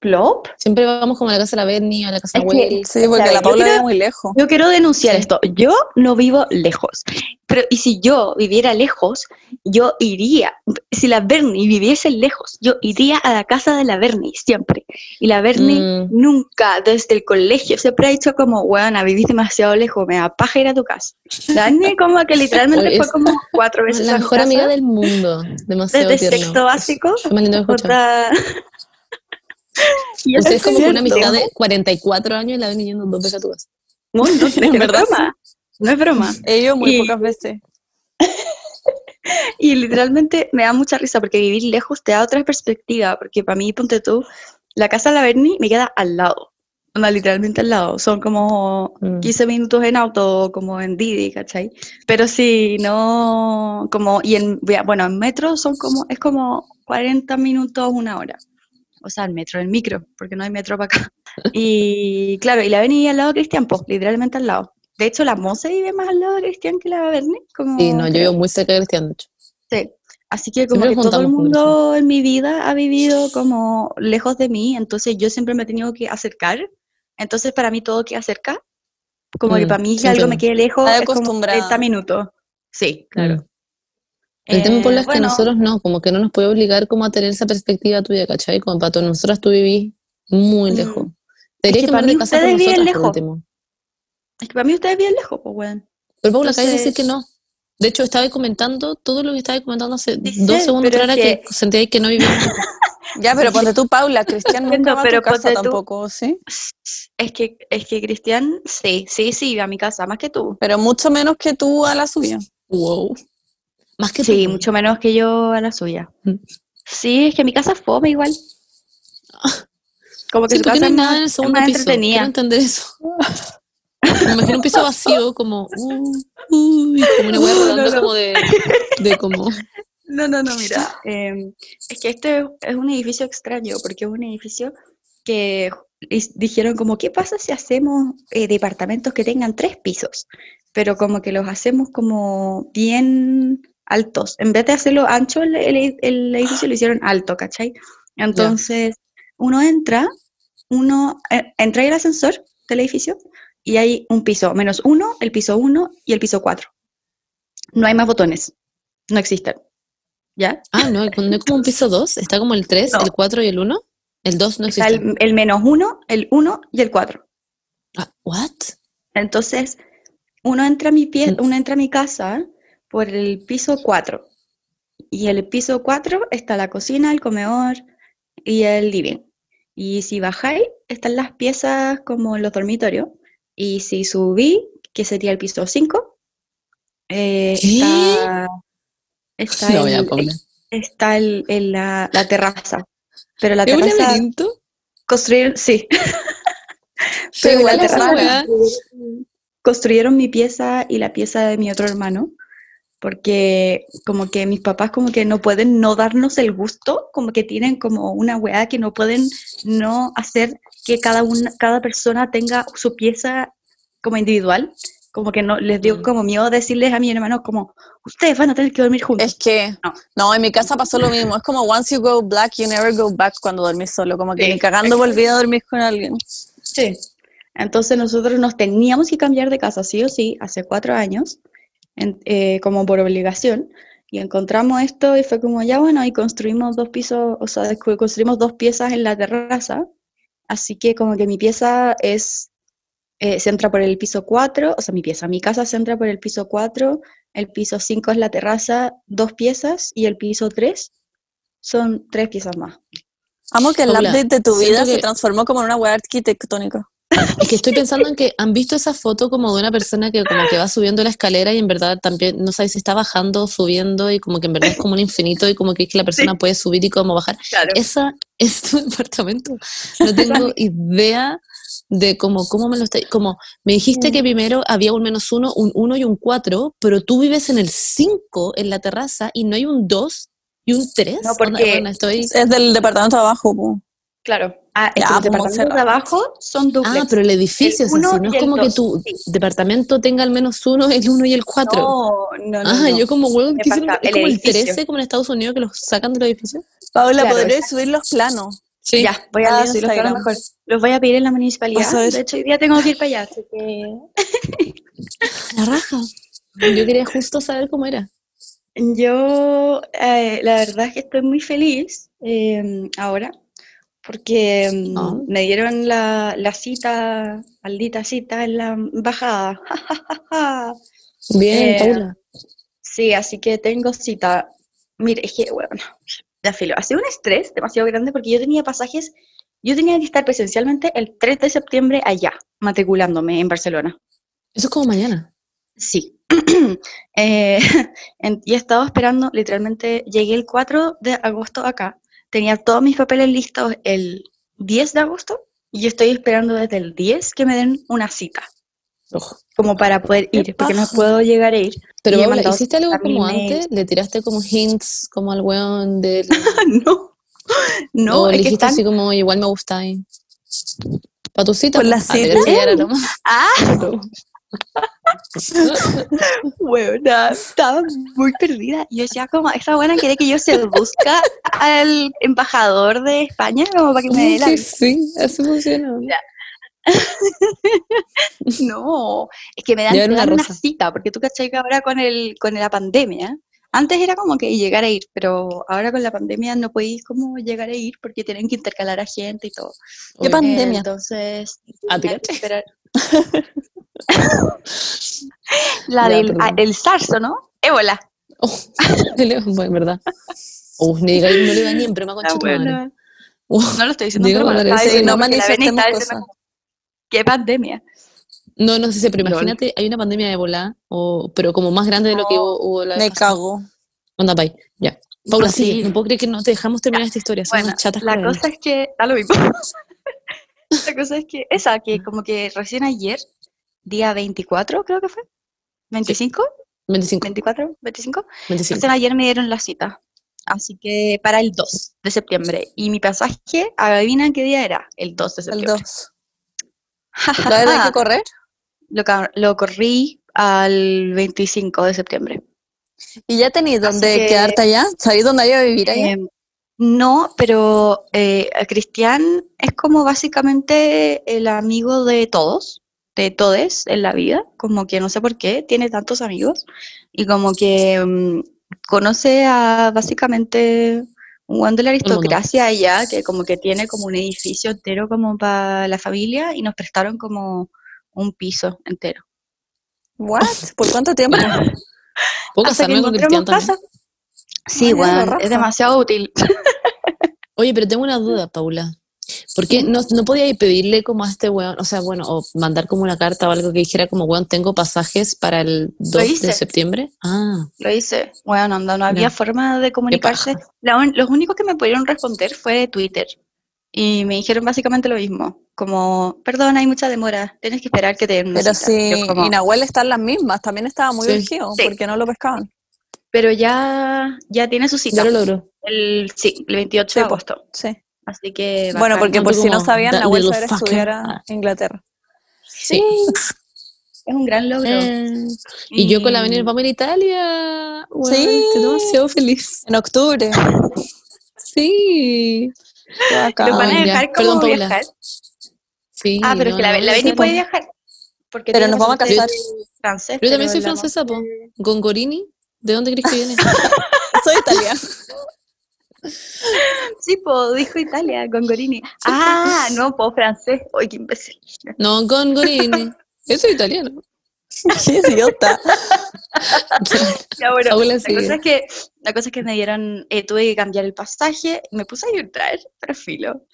¿Plop? Siempre vamos como a la casa de la Berni, a la casa de Es que- Will. Sí, porque Claro, la Paula quiero- vive muy lejos. Yo quiero denunciar Sí. esto. Yo no vivo lejos. Pero, y si yo viviera lejos, yo iría. Si la Bernie viviese lejos, yo iría a la casa de la Bernie siempre. Y la Bernie Mm. nunca, desde el colegio, siempre ha dicho como, weona, vivís demasiado lejos, me da paja ir a tu casa. La Bernie como que literalmente Oye, fue es como cuatro veces La a mi mejor amiga casa, del mundo. Demasiado desde tierno. sexto básico. Es más lindo de escuchar. otra- Y eso Ustedes es como con una cierto. amistad de 44 años y la ven yendo dos veces a tu casa. No, no, es es verdad, broma. No es broma. Ellos muy Y- pocas veces. Y literalmente me da mucha risa porque vivir lejos te da otra perspectiva, porque para mí, ponte tú, la casa de la Berni me queda al lado, onda, literalmente al lado, son como Mm. 15 minutos en auto, como en Didi, ¿cachai? Pero si no, como, y en, bueno, en metro son como, es como 40 minutos, una hora. O sea, el metro, el micro, porque no hay metro para acá. Y claro, y la Berni al lado de Cristian, pues, literalmente al lado. De hecho, la Monse vive más al lado de Cristian que la Berni. Como, Sí, no, yo vivo muy cerca de Cristian, de hecho. Sí. Así que como Siempre que todo el mundo en mi vida ha vivido como lejos de mí, entonces yo siempre me he tenido que acercar. Entonces para mí todo queda cerca. Como que Mm, para mí que algo me quede lejos es como acostumbrada. 30 minutos. Sí, claro. El tema, Eh, Paula, es que bueno, nosotros no, como que no nos puede obligar como a tener esa perspectiva tuya, ¿cachai? Como para todos nosotras tú vivís muy Mm. lejos. Tendrías que que para mí casa por ustedes viven por lejos. último. Es que para mí ustedes bien lejos, pues weón. Pero Paula, acabas de decir que no. De hecho, estaba comentando todo lo que estaba comentando hace Sí dos segundos es que, que- sentíais que no vivíamos. Ya, pero ponte tú, Paula, Cristian nunca Entiendo, va a pero tu casa tú- tampoco, ¿sí? Es que, es que Cristian, sí, sí, sí, iba a mi casa, más que tú. Pero mucho menos que tú a la suya. wow. Más que Sí, tú. mucho menos que yo a la suya. Mm. Sí, es que mi casa es fome igual. Como que Sí, su casa no hay nada en el es segundo piso. Quiero entender eso. Me imagino un piso vacío, como, uh, uy, como una hueá No, no, rodando no. como de, de como, No, no, no, mira. em, es que este es un edificio extraño, porque es un edificio que dijeron como, ¿qué pasa si hacemos eh, departamentos que tengan tres pisos? Pero como que los hacemos como bien altos. En vez de hacerlo ancho, el, el- el edificio lo hicieron alto, ¿cachai? Entonces, uno entra, uno eh, entra el ascensor del edificio y hay un piso menos uno, el piso uno y el piso cuatro. No hay más botones, no existen. ¿Ya? ah, no, no es como un piso 2, está como el 3, No. el 4 y el 1, el 2 no existe. el, el menos uno, el uno y el cuatro. Ah, what? Entonces, uno entra a mi pie, uno entra a mi casa por el piso 4. Y el piso 4 está la cocina, el comedor y el living. Y si bajáis, están las piezas como los dormitorios. Y si subí, que sería el piso 5, eh, está, está, No, el- está el- el- la, la terraza. Pero la ¿Es un terraza laberinto? construyeron, sí, Pero igual terraza- construyeron mi pieza y la pieza de mi otro hermano, porque como que mis papás como que no pueden no darnos el gusto, como que tienen como una weá que no pueden no hacer que cada una, cada persona tenga su pieza como individual, como que no les dio Mm. como miedo decirles a mi hermano como ustedes van a tener que dormir juntos. Es que, No. no, en mi casa pasó lo mismo. Es como once you go black, you never go back cuando dormís solo. Como que Sí, ni cagando volví a dormir con alguien. Sí. Entonces nosotros nos teníamos que cambiar de casa, sí o sí, hace cuatro años, en- eh, como por obligación, y encontramos esto y fue como, ya bueno, y construimos dos pisos, o sea, construimos dos piezas en la terraza, así que como que mi pieza es, eh, se entra por el piso 4, o sea, mi pieza, mi casa se entra por el piso 4, el piso 5 es la terraza, dos piezas, y el piso 3 son tres piezas más. Amo que el update de tu siento vida se que- transformó como en una weá arquitectónica. Es que estoy pensando en que han visto esa foto como de una persona que como que va subiendo la escalera y en verdad también no sabe si está bajando o subiendo y como que en verdad es como un infinito y como que es que la persona puede subir y como bajar. Claro. Esa es tu departamento. No tengo idea de cómo, cómo me lo está... Como me dijiste que primero había un menos uno, un uno y un cuatro, pero tú vives en el cinco en la terraza y no hay un dos y un tres. No, porque- bueno, estoy... Es del departamento de abajo. Claro. Ah, es que los pues, departamentos de abajo son duplex. Ah, pero el edificio El es así, uno no es como que tu sí. departamento tenga al menos uno, el uno y el cuatro. No, no, no. ah, no. yo como huevo, ¿qué hicieron? Departa- es el como el edificio. 13 como en Estados Unidos que los sacan del edificio. Paula, Claro, ¿podrías exacto. subir los planos? Sí. Ya, voy Ah, a subir los planos mejor. Los voy a pedir en la municipalidad. De hecho, hoy día tengo que ir para allá, así que... La raja. Yo quería justo saber cómo era. Yo, eh, la verdad es que estoy muy feliz eh, ahora, porque mm, Ah. me dieron la, la cita, maldita cita en la embajada. Bien, Eh, Paula. Sí, así que tengo cita. Mire, es que, bueno, ya filo. Ha sido un estrés demasiado grande porque yo tenía pasajes, yo tenía que estar presencialmente el 3 de septiembre allá, matriculándome en Barcelona. Eso es como mañana. Sí. Eh, en- y he estado esperando, literalmente, llegué el 4 de agosto acá, tenía todos mis papeles listos el 10 de agosto y yo estoy esperando desde el 10 que me den una cita, Ojo. como para poder ir, porque no puedo llegar a ir. Pero Y ¿hiciste algo 50.000 como antes? ¿Le tiraste como hints como al weón del... no, no, o le que están... así como, igual me gusta ahí? ¿Para tu cita? ¿Por la Ah, cita? ¡Ah! Buena, estaba muy perdida. Yo decía como, esta buena quiere que yo se busca al embajador de España como para que me dé la Sí, sí, así funciona. No, es que me dan, una dan una rosa. cita, porque tú cachai que ahora con, el, con la pandemia, antes era como que llegar a ir, pero ahora con la pandemia no podéis como llegar a ir porque tienen que intercalar a gente y todo. ¿Qué Obvio. pandemia? Entonces, Ah, ¿te tenía que cachai? esperar. La Ya, del perdón. ah, el SARS, ¿o ¿no? Ébola. Oh, bueno, en verdad. Oh, ni diga- no le da ni en broma con buena. Oh, No lo estoy diciendo, bueno, madre, estaba diciendo no manifestemos cosas. como, ¿Qué pandemia? No, no sé, pero imagínate, hay una pandemia de ébola, o, pero como más grande de lo que No, hubo, hubo la Me pasada. cago. Onda, bye. Ya. Paula, Sí. No puedo creer que no te dejamos terminar esta historia. Son Bueno, chatas la cosa es que, da lo mismo. La cosa es que, esa, que como que recién ayer día 24, creo que fue. 25, 25, 24, 25. 25. Entonces ayer me dieron la cita. Así que para el 2 de septiembre. Y mi pasaje, adivina qué día era, el 2 de El septiembre. 2. ¿Lo hay que correr? Lo, lo corrí al 25 de septiembre. ¿Y ya tenéis dónde que- quedarte allá? ¿Sabéis dónde hay a vivir allá? Eh, no, pero eh, Cristian es como básicamente el amigo de todos, de todes en la vida, como que no sé por qué, tiene tantos amigos y como que mm, conoce a básicamente un guan de la aristocracia allá, que como que tiene como un edificio entero como para la familia y nos prestaron como un piso entero. ¿What? ¿Por cuánto tiempo? ¿Puedo Hasta que casarme con Cristian encontremos también? Sí, bueno, es demasiado útil. Oye, pero tengo una duda, Paula. ¿Por qué no, no podía pedirle como a este weón, o sea, bueno, o mandar como una carta o algo que dijera como, weón, tengo pasajes para el 2 hice. de septiembre? Ah, Lo hice. Bueno, no, no había forma de comunicarse. paja. La un- los únicos que me pudieron responder fue Twitter. Y me dijeron básicamente lo mismo. Como, perdón, hay mucha demora. Tienes que esperar que te den una Pero cita". si como, y Nahuel están las mismas, también estaba muy Sí. urgido, Sí. porque no lo pescaban. Pero ya, ya tiene su cita. ya lo logró. El, sí, el 28 Sí, de agosto. Sí. Así que. Bueno, bacán. porque por si no sabían, that Nahuel little se va a fucker. estudiar a. Inglaterra. Sí. Es un gran logro. Eh, Y yo con la venir vamos a ir a Italia. Sí. Estoy demasiado feliz. En octubre. Sí. ¿Los van a dejar Perdón, como Paula. viajar? Sí. Ah, pero no, es que la, la Beni puede viajar. Porque Pero nos vamos a casar. Francés, Pero yo también pero soy la- francesa, po. Gongorini. ¿De dónde crees que viene? Soy italiana. Sí, po, dijo Italia, Gongorini. Ah, no, po, francés. Oye, qué imbécil. No, Gongorini. Eso es italiano. Qué idiota. Ya, bueno, Paula, la, sigue. cosa es que, la cosa es que me dieron, eh, tuve que cambiar el pasaje, me puse a llorar, pero filo.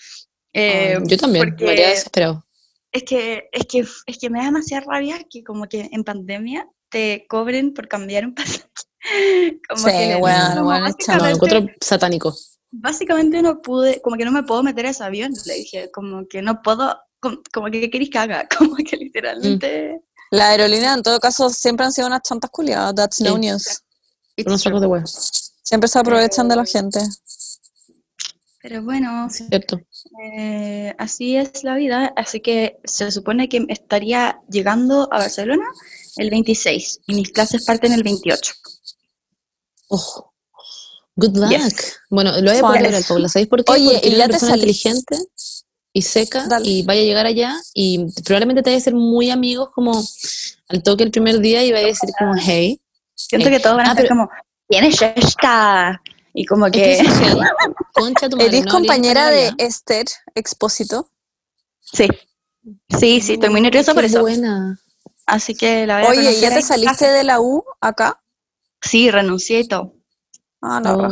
Eh, Ah, yo también, me habría desesperado. es que, es que, es que me da demasiada rabia que como que en pandemia te cobren por cambiar un pasaje. Como Sí, que le- weón, como weón, es No, lo básicamente, encuentro satánico. básicamente no pude, como que no me puedo meter a ese avión, le dije, como que no puedo, como, como que ¿qué queréis que haga? Como que literalmente... La aerolínea, en todo caso, siempre han sido unas chantas culiadas. That's no Sí. news. it's Unos sacos de huevo. Siempre se aprovechan de la gente. Pero bueno, Cierto. Eh, así es la vida, así que se supone que estaría llegando a Barcelona el 26 y mis clases parten el 28. Oh. Good luck. Yes. Bueno, lo voy a poner al Paula. ¿Sabéis por qué? Oye, Porque ¿y ya una persona inteligente y seca Dale. y vaya a llegar allá y probablemente te vaya a ser muy amigos como al toque el primer día y vaya a decir como hey. Siento Ey. que todos van a Ah, pero- como, ¿quién es esta? Y como Es que es. Concha tu madre. ¿Eres no compañera de Esther Expósito? sí, sí, sí, estoy muy nerviosa por eso. buena. Así que la voy a Oye, ¿ya te saliste clase. de la U acá? Sí, renuncié y todo. Ah, la Oh.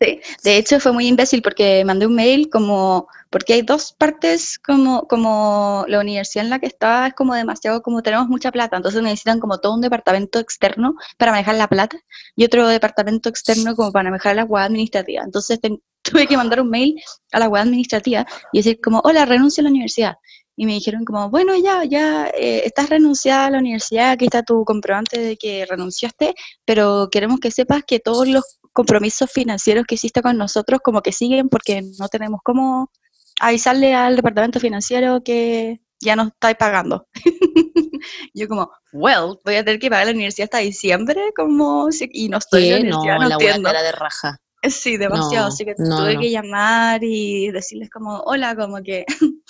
Sí, de hecho fue muy imbécil porque mandé un mail como, porque hay dos partes como, como la universidad en la que estaba es como demasiado, como tenemos mucha plata, entonces necesitan como todo un departamento externo para manejar la plata y otro departamento externo como para manejar la web administrativa. Entonces tuve que mandar un mail a la web administrativa y decir como, hola, renuncio a la universidad. Y me dijeron como, bueno, ya, ya, eh, estás renunciada a la universidad, aquí está tu comprobante de que renunciaste, pero queremos que sepas que todos los compromisos financieros que hiciste con nosotros como que siguen porque no tenemos cómo avisarle al departamento financiero que ya no estáis pagando. Yo como, well, voy a tener que pagar la universidad hasta diciembre, como, si- y no estoy en la. No, universidad, no, wea entiendo. de raja. Sí, demasiado, No, así que no, tuve no. que llamar y decirles como, hola, como que...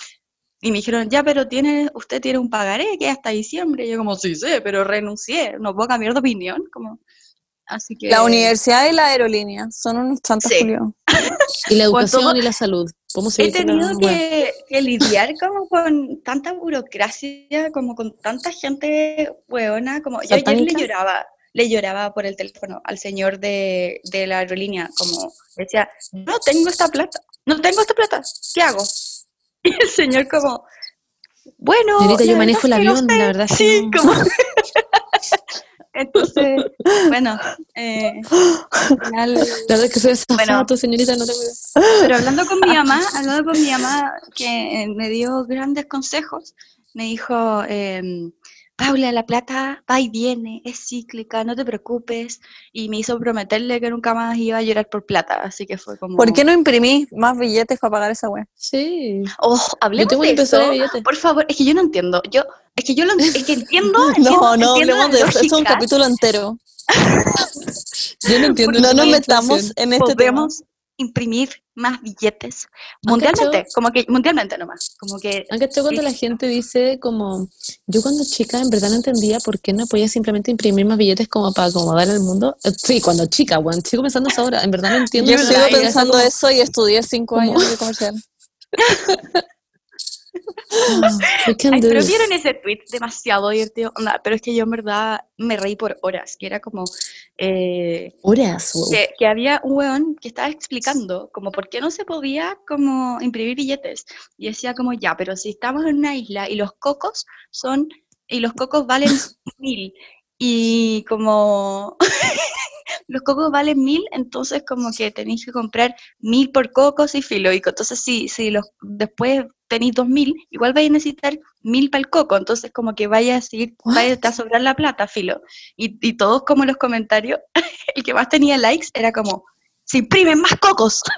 Y me dijeron, ya, pero tiene, usted tiene un pagaré que es hasta diciembre. Y yo como, sí sé, pero renuncié, no puedo cambiar de opinión. Como, así que... La universidad y la aerolínea son unos chantas Sí. Y la educación todo- y la salud. ¿Cómo se He tenido que, que lidiar como con tanta burocracia, como con tanta gente hueona, como yo ayer le lloraba, le lloraba por el teléfono al señor de, de la aerolínea, como decía, no tengo esta plata, no tengo esta plata, ¿qué hago? Y el señor como, bueno, Señorita, yo la manejo el no avión, sé". la verdad Sí, no. como... Entonces, bueno, eh, al final La verdad es que soy Bueno. señorita, no. Pero hablando con mi mamá, hablando con mi mamá, que eh, me dio grandes consejos, me dijo, em, Paula, la plata va y viene, es cíclica, no te preocupes. Y me hizo prometerle que nunca más iba a llorar por plata, así que fue como... ¿Por qué no imprimí más billetes para pagar esa wea? Sí. Oh, hablemos tengo de eso. de. Por favor, es que yo no entiendo. Yo, es que yo lo, es que entiendo. No, entiendo- no entiendo hablemos de eso, es un capítulo entero. Yo no entiendo. No nos metamos en este tema. Podemos imprimir más billetes ¿Han mundialmente, como que mundialmente nomás, como que ¿Han cachado cuando la gente dice como, yo cuando chica en verdad no entendía por qué no podía simplemente imprimir más billetes como para acomodar el mundo? Eh, Sí, cuando chica, weón, sigo pensando eso ahora, en verdad no entiendo. Yo sigo pensando como, eso y estudié cinco como- años de comercial. "Ah, we can Ay, do pero this". vieron ese tweet demasiado divertido, Onda, pero es que yo en verdad me reí por horas, que era como eh, Horas, wow. que, que había un weón que estaba explicando como por qué no se podía como imprimir billetes y decía como ya, pero si estamos en una isla y los cocos son y los cocos valen mil y como los cocos valen mil, entonces como que tenéis que comprar mil por cocos y filo. Y entonces si, si los, después tenéis dos mil, igual vais a necesitar mil para el coco. Entonces como que vaya a seguir, vaya a sobrar la plata, filo. Y, y todos como los comentarios, el que más tenía likes era como, se imprimen más cocos.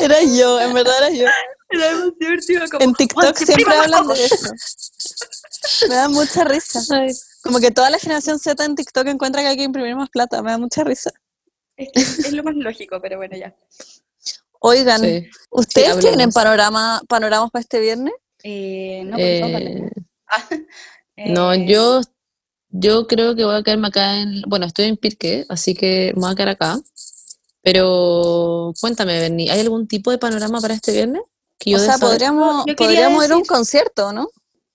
Era yo, en verdad era yo. Era divertido, como, En "Oh, TikTok siempre hablan de cocos". eso. Me da mucha risa. Como que toda la generación Z en TikTok encuentra que hay que imprimir más plata. Me da mucha risa. Es, es lo más lógico, pero bueno, ya. Oigan, sí. ¿ustedes tienen panorama, panoramas para este viernes? Eh, no, Eh. Ah, no, eh, yo, yo creo que voy a quedarme acá en, bueno, estoy en Pirque, así que me voy a quedar acá. Pero cuéntame, Berni, ¿hay algún tipo de panorama para este viernes? Que yo o sea, podríamos, Yo podríamos ir a un decir- concierto, ¿no?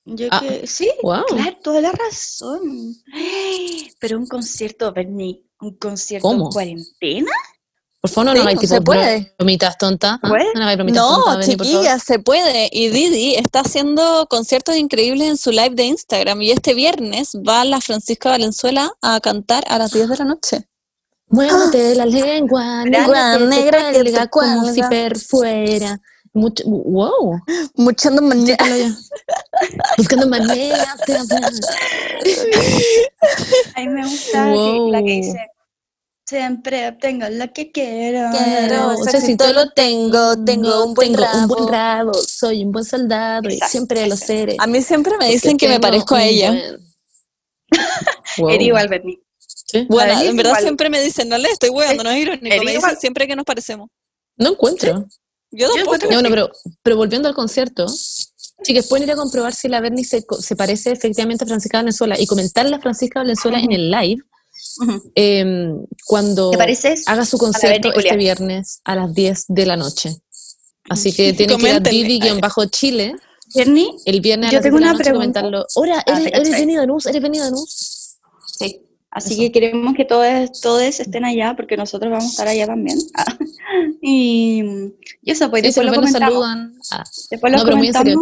Yo Ah, que, sí, wow. claro, toda la razón. Pero un concierto, Bernie, un concierto en cuarentena. Por favor, no Sí, nos hagáis tipo puede. bromitas tontas. ¿ah? No nos bromitas chiquillas, se puede. Y Didi está haciendo conciertos increíbles en su live de Instagram. Y este viernes va la Francisca Valenzuela a cantar a las 10 de la noche. Muérdete la lengua, negra, Negra negra como si perfuera. Mucho, wow, Muchando ya. Buscando maneras de hablar. A mí me gusta que- la que dice, siempre obtengo lo que quiero. Quiero, o sea, si todo lo tengo, tengo un buen tengo un rabo. buen rabo, soy un buen soldado y siempre lo seré. A mí siempre me porque dicen que me parezco a ella. Wow. Era igual, Bernie. Sí. Bueno, en verdad igual. siempre me dicen, no le estoy hueando, no es irónico. Me dicen igual. siempre que nos parecemos. No encuentro. Yo tampoco. No, bueno, pero, pero volviendo al concierto, chicas, pueden ir a comprobar si la Bernie se, co- se parece efectivamente a Francisca Valenzuela y comentarle a Francisca Valenzuela en el live em, cuando haga su concierto este viernes a las 10 de la noche. Así que tienen que ir a. Didi-Chile Bernie, el viernes a Yo las 10 tengo de la una noche pregunta. comentarlo. Ahora, Ah, eres, te eres cachai. Benny Danús, eres Benny Danús. sí. Así Eso. que queremos que todos, todos estén allá, porque nosotros vamos a estar allá también. Y, y eso, pues después lo saludan. Ah, Después lo No, comentamos.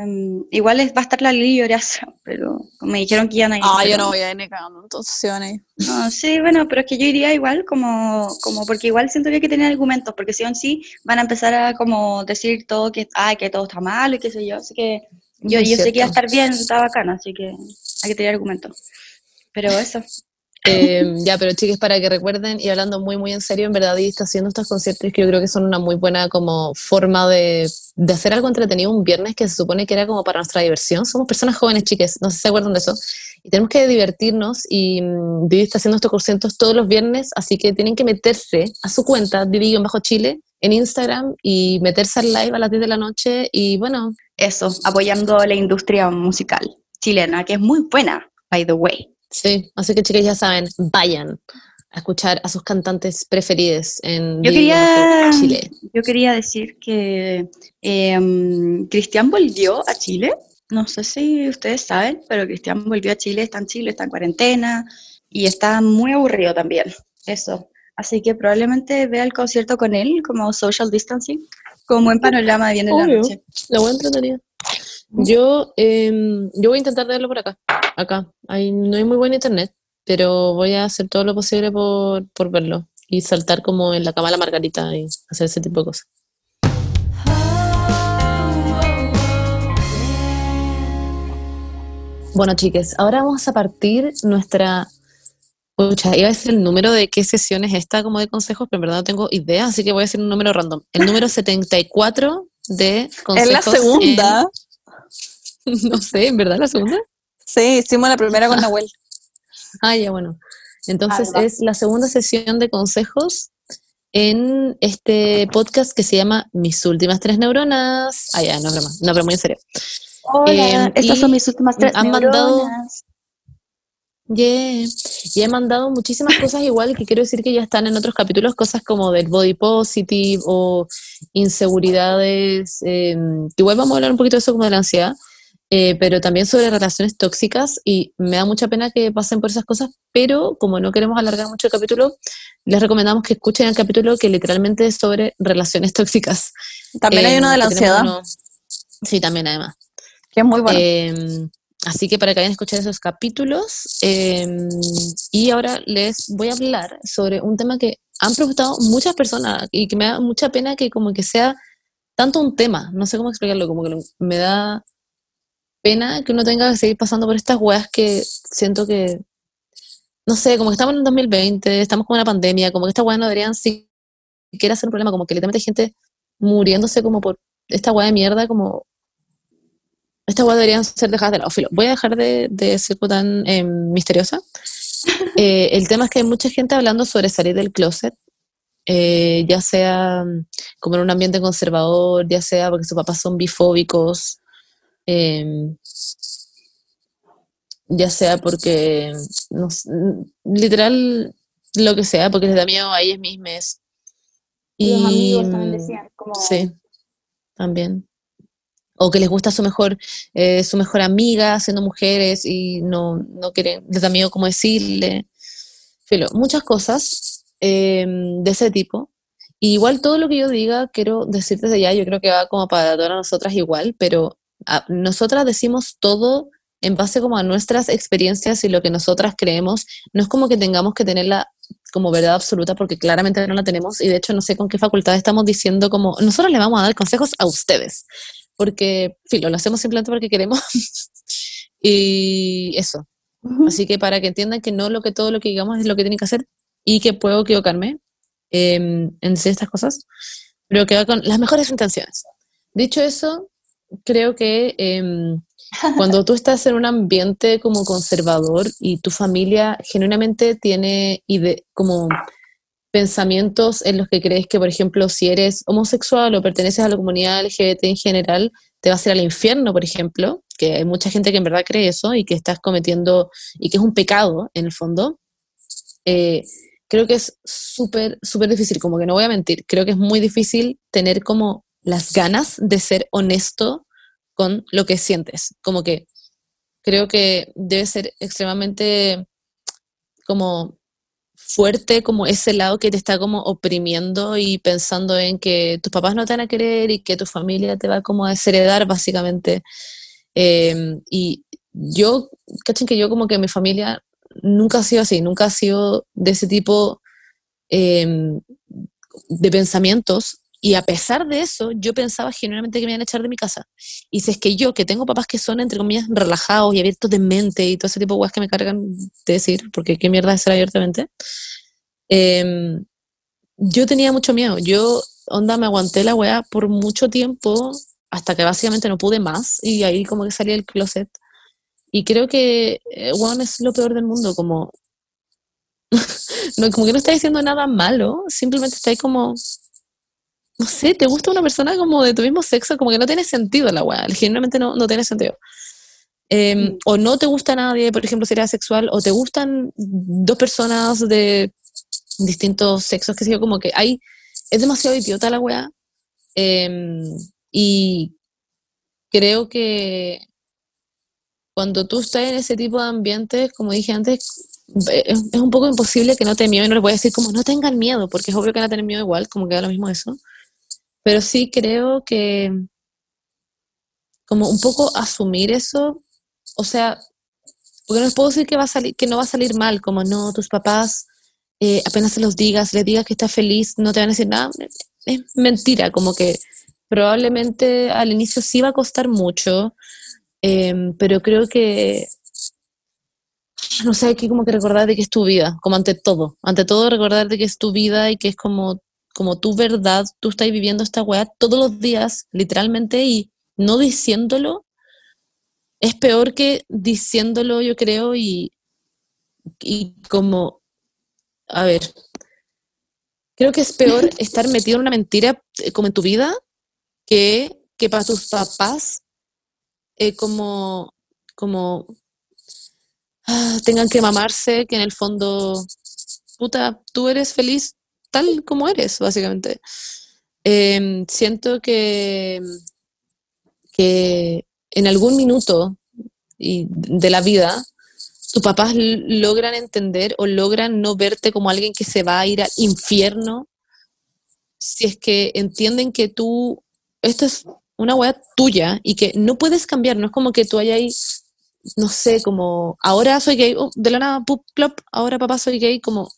em, igual va a estar la Lili Horacio, pero me dijeron que iban a ir. Ah, yo no voy a ir cagando, entonces. No, sí, bueno, pero es que yo iría igual como, como porque igual siento que hay que tener argumentos, porque si o sí van a empezar a como decir todo que, ay, que todo está mal y qué sé yo, así que yo, yo sé que va a estar bien, está bacana, así que hay que tener argumentos. Pero eso, Eh, ya, pero chicas, para que recuerden, y hablando muy, muy en serio, en verdad, Didi está haciendo estos conciertos que yo creo que son una muy buena como forma de, de hacer algo entretenido un viernes que se supone que era como para nuestra diversión. Somos personas jóvenes, chicas, no sé si se acuerdan de eso. Y tenemos que divertirnos y mm, Didi está haciendo estos conciertos todos los viernes, así que tienen que meterse a su cuenta, Didi-Chile, en Instagram y meterse al live a las 10 de la noche y bueno, eso, apoyando la industria musical chilena, que es muy buena, by the way. Sí, así que chicas ya saben, vayan a escuchar a sus cantantes preferidos en Yo Didi quería, Chile. yo quería decir que em, Cristian volvió a Chile. No sé si ustedes saben, pero Cristian volvió a Chile, está en Chile, está en cuarentena y está muy aburrido también. Eso. Así que probablemente vea el concierto con él como social distancing, como buen panorama de bien en la noche. La voy a. Yo, eh, yo voy a intentar leerlo por acá. Acá. Ahí no hay muy buen internet, pero voy a hacer todo lo posible por, por verlo y saltar como en la cama la margarita y hacer ese tipo de cosas. Bueno, chiques, ahora vamos a partir nuestra. Pucha, iba a decir el número de qué sesión es esta como de consejos, pero en verdad no tengo idea, así que voy a decir un número random. El número 74 de consejos. Es la segunda. En... no sé, ¿en verdad la segunda? Sí, hicimos la primera con Nahuel. Ah, ya, bueno. Entonces va. es la segunda sesión de consejos en este podcast que se llama Mis últimas tres neuronas. Ah, ya, no, broma, no, pero muy en serio. Hola, Eh, estas son mis últimas tres han mandado- neuronas. Yeah. Y he mandado muchísimas cosas igual que quiero decir que ya están en otros capítulos, cosas como del body positive o inseguridades, eh, que igual vamos a hablar un poquito de eso como de la ansiedad, eh, pero también sobre relaciones tóxicas y me da mucha pena que pasen por esas cosas, pero como no queremos alargar mucho el capítulo, les recomendamos que escuchen el capítulo que literalmente es sobre relaciones tóxicas. También hay Eh, uno de la ansiedad, uno- Sí, también además. que es muy bueno. Eh, así que para que vayan a escuchar esos capítulos. eh, y ahora les voy a hablar sobre un tema que han preguntado muchas personas y que me da mucha pena que como que sea tanto un tema, no sé cómo explicarlo, como que me da pena que uno tenga que seguir pasando por estas weas que siento que, no sé, como que estamos en el 2020, estamos con una pandemia, como que estas weas no deberían siquiera ser un problema, como que literalmente hay gente muriéndose como por esta wea de mierda, como estas weas deberían ser dejadas de lado. Filo, voy a dejar de, de ser tan eh, misteriosa. Eh, el tema es que hay mucha gente hablando sobre salir del closet, eh, ya sea mm, como en un ambiente conservador, ya sea porque sus papás son bifóbicos, eh, ya sea porque, no mm, literal, lo que sea, porque les da miedo a ellos mismos. Y los amigos mm, también decían, como, Sí, también. O que les gusta su mejor, eh, su mejor amiga siendo mujeres y no, no quieren, les da miedo como decirle. Filo, muchas cosas eh, de ese tipo. Y igual todo lo que yo diga, quiero decir desde ya, yo creo que va como para todas nosotras igual, pero a- nosotras decimos todo en base como a nuestras experiencias y lo que nosotras creemos. No es como que tengamos que tenerla como verdad absoluta porque claramente no la tenemos y de hecho no sé con qué facultad estamos diciendo como nosotros le vamos a dar consejos a ustedes porque filo, lo hacemos simplemente porque queremos y eso. Así que para que entiendan que no lo que todo lo que digamos es lo que tienen que hacer y que puedo equivocarme eh, en decir estas cosas, pero que va con las mejores intenciones. Dicho eso, creo que em, cuando tú estás en un ambiente como conservador y tu familia genuinamente tiene como pensamientos en los que crees que, por ejemplo, si eres homosexual o perteneces a la comunidad LGBT en general, te vas a ir al infierno, por ejemplo, que hay mucha gente que en verdad cree eso y que estás cometiendo y que es un pecado en el fondo, eh, creo que es súper, súper difícil, como que no voy a mentir, creo que es muy difícil tener como las ganas de ser honesto con lo que sientes, como que creo que debe ser extremadamente como fuerte como ese lado que te está como oprimiendo y pensando en que tus papás no te van a querer y que tu familia te va como a desheredar básicamente. Eh, y yo, cachen que yo como que mi familia nunca ha sido así, nunca ha sido de ese tipo eh, de pensamientos. Y a pesar de eso, yo pensaba genuinamente que me iban a echar de mi casa. Y si es que yo, que tengo papás que son, entre comillas, relajados y abiertos de mente y todo ese tipo de cosas que me cargan de decir, porque qué mierda es ser abiertamente, eh, yo tenía mucho miedo. Yo, onda, me aguanté la weá por mucho tiempo, hasta que básicamente no pude más, y ahí como que salí del closet. Y creo que, eh, weón, es lo peor del mundo, como... no, como que no estáis diciendo nada malo, simplemente estáis como... No sé, te gusta una persona como de tu mismo sexo, como que no tiene sentido la weá, genuinamente no, no tiene sentido. Eh, Mm. O no te gusta nadie, por ejemplo, si eres asexual, o te gustan dos personas de distintos sexos, que sé yo, como que hay, es demasiado idiota la weá. eh, y creo que cuando tú estás en ese tipo de ambientes, como dije antes, eh, es, es un poco imposible que no te miedo y no les voy a decir como no tengan miedo, porque es obvio que van a tener miedo igual, como que da lo mismo eso. Pero sí creo que como un poco asumir eso, o sea, porque no les puedo decir que va a salir, que no va a salir mal, como no, tus papás eh, apenas se los digas, les digas que estás feliz, no te van a decir nada, es mentira, como que probablemente al inicio sí va a costar mucho, eh, pero creo que no sé, hay que como que recordar de que es tu vida, como ante todo, ante todo recordar de que es tu vida y que es como, como tu verdad, tú estás viviendo esta weá todos los días, literalmente, y no diciéndolo, es peor que diciéndolo, yo creo, y, y como, a ver, creo que es peor estar metido en una mentira eh, como en tu vida que, que para tus papás, eh, como, como ah, tengan que mamarse, que en el fondo, puta, tú eres feliz tal como eres, básicamente. Em, siento que, que en algún minuto de la vida, tus papás logran entender o logran no verte como alguien que se va a ir al infierno si es que entienden que tú, esto es una weá tuya y que no puedes cambiar, no es como que tú hayas, no sé, como ahora soy gay, oh, de la nada, pup, plop, ahora papá soy gay, como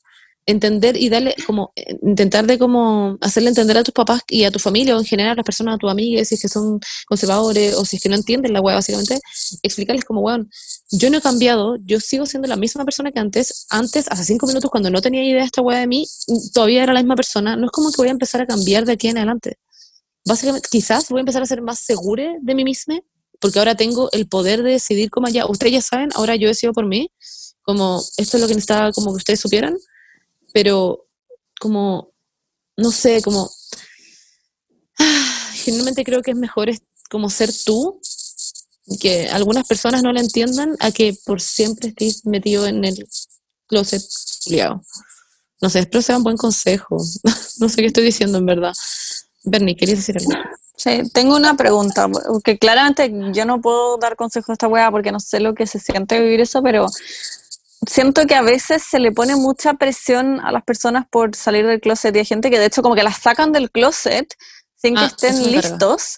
entender y darle, como, intentar de como hacerle entender a tus papás y a tu familia o en general a las personas, a tus amigas, si es que son conservadores o si es que no entienden la weá, básicamente, explicarles como, weón, yo no he cambiado, yo sigo siendo la misma persona que antes, antes, hace cinco minutos, cuando no tenía idea de esta weá de mí, todavía era la misma persona, no es como que voy a empezar a cambiar de aquí en adelante. Básicamente, quizás voy a empezar a ser más segura de mí misma, porque ahora tengo el poder de decidir como ya, ustedes ya saben, ahora yo decido por mí, como esto es lo que necesitaba como que ustedes supieran, pero como, no sé, como, generalmente creo que es mejor es como ser tú, que algunas personas no la entiendan, a que por siempre estés metido en el closet culiado. No sé, espero sea un buen consejo. no sé qué estoy diciendo en verdad. Bernie, ¿querías decir algo? Sí, tengo una pregunta, porque claramente yo no puedo dar consejo a esta weá porque no sé lo que se siente vivir eso, pero siento que a veces se le pone mucha presión a las personas por salir del closet y hay gente que de hecho como que las sacan del closet sin que ah, estén listos.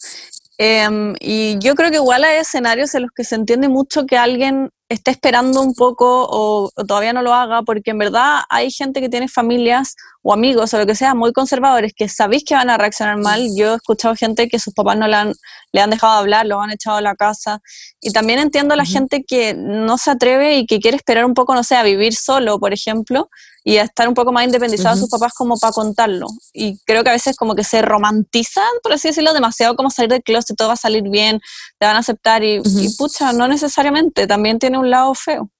Em, y yo creo que igual hay escenarios en los que se entiende mucho que alguien esté esperando un poco o, todavía no lo haga, porque en verdad hay gente que tiene familias o amigos o lo que sea muy conservadores que sabéis que van a reaccionar mal. Yo he escuchado gente que sus papás no le han, le han dejado hablar, lo han echado a la casa. Y también entiendo a la gente que no se atreve y que quiere esperar un poco, no sé, a vivir solo, por ejemplo, y a estar un poco más independizado de sus papás como para contarlo. Y creo que a veces como que se romantizan, por así decirlo, demasiado como salir del closet, todo va a salir bien, te van a aceptar y, y pucha, no necesariamente, también tiene un lado feo.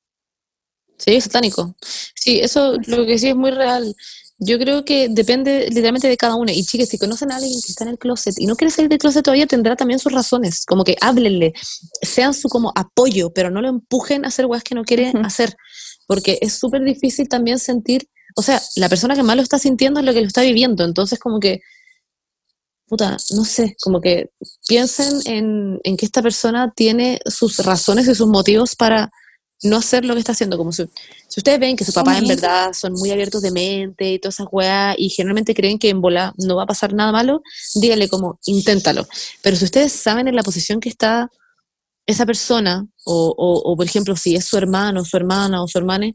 Sí, es satánico. Sí, eso lo que sí es muy real. Yo creo que depende literalmente de cada uno. Y chicas, si conocen a alguien que está en el closet y no quiere salir del closet todavía, tendrá también sus razones. Como que háblenle, sean su como apoyo, pero no lo empujen a hacer weas que no quiere hacer. Porque es súper difícil también sentir, o sea, la persona que más lo está sintiendo es lo que lo está viviendo. Entonces, como que, puta, no sé, como que piensen en, en que esta persona tiene sus razones y sus motivos para no hacer lo que está haciendo. Como si, si ustedes ven que sus papás en verdad son muy abiertos de mente y todas esas weas y generalmente creen que en bola no va a pasar nada malo, díganle como, inténtalo. Pero si ustedes saben en la posición que está esa persona, o, o, por ejemplo, si es su hermano, su hermana o su hermana,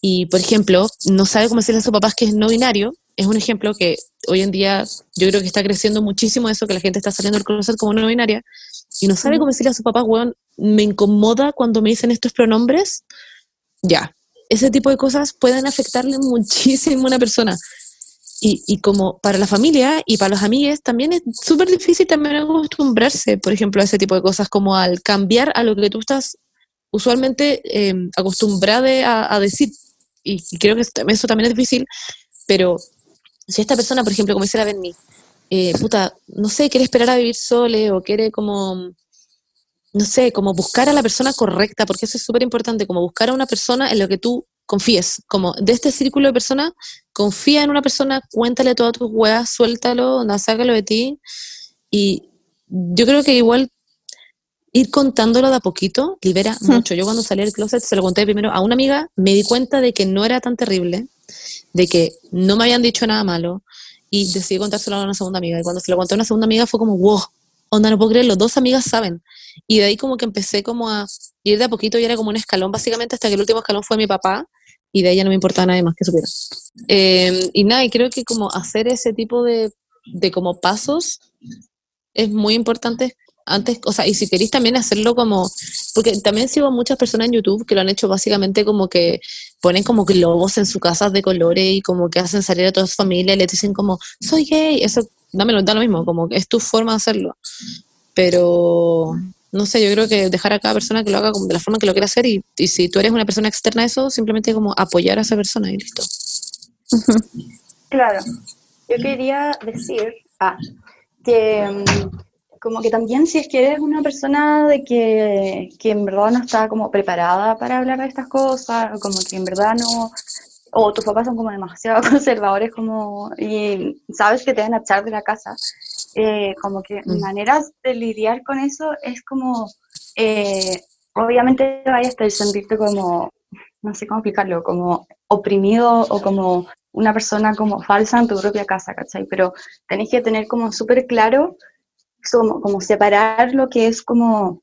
y por ejemplo, no sabe cómo decirle a sus papás que es no binario, es un ejemplo que hoy en día yo creo que está creciendo muchísimo eso, que la gente está saliendo del closet como no binaria, y no sabe cómo decirle a su papá, weón, me incomoda cuando me dicen estos pronombres, ya. Ese tipo de cosas pueden afectarle muchísimo a una persona. Y, y como para la familia y para los amigos también es súper difícil también acostumbrarse, por ejemplo, a ese tipo de cosas, como al cambiar a lo que tú estás usualmente eh, acostumbrada a, decir. Y, creo que eso también es difícil, pero si esta persona, por ejemplo, como dice la Benny, eh, puta, no sé, quiere esperar a vivir sole o quiere como no sé, como buscar a la persona correcta, porque eso es súper importante, como buscar a una persona en lo que tú confíes, como de este círculo de personas, confía en una persona, cuéntale todas tus weas, suéltalo, no, sácalo de ti, y yo creo que igual ir contándolo de a poquito libera mucho. Yo cuando salí del closet se lo conté primero a una amiga, me di cuenta de que no era tan terrible, de que no me habían dicho nada malo, y decidí contárselo a una segunda amiga, y cuando se lo conté a una segunda amiga fue como, wow, onda, no puedo creer, los dos amigas saben. Y de ahí como que empecé como a ir de a poquito y era como un escalón básicamente hasta que el último escalón fue mi papá y de ya no me importaba nada más que supiera. Em, y nada, y creo que como hacer ese tipo de, de como pasos es muy importante antes, o sea, y si queréis también hacerlo como, porque también sigo muchas personas en YouTube que lo han hecho básicamente como que ponen como globos en su casa de colores y como que hacen salir a toda su familia y le dicen como, soy gay, eso, dámelo, da lo mismo, como que es tu forma de hacerlo. Pero, no sé, yo creo que dejar a cada persona que lo haga de la forma que lo quiera hacer y, y si tú eres una persona externa a eso, simplemente como apoyar a esa persona y listo. Claro. Yo quería decir ah, que mm, como que también si es que eres una persona de que, que en verdad no está como preparada para hablar de estas cosas, o como que en verdad no, o tus papás son como demasiado conservadores como, y sabes que te van a echar de la casa, eh, como que Mm. maneras de lidiar con eso es como, eh, obviamente vayas a sentirte como, no sé cómo explicarlo, como oprimido o como una persona como falsa en tu propia casa, ¿cachai? Pero tenés que tener como súper claro, como, como separar lo que es como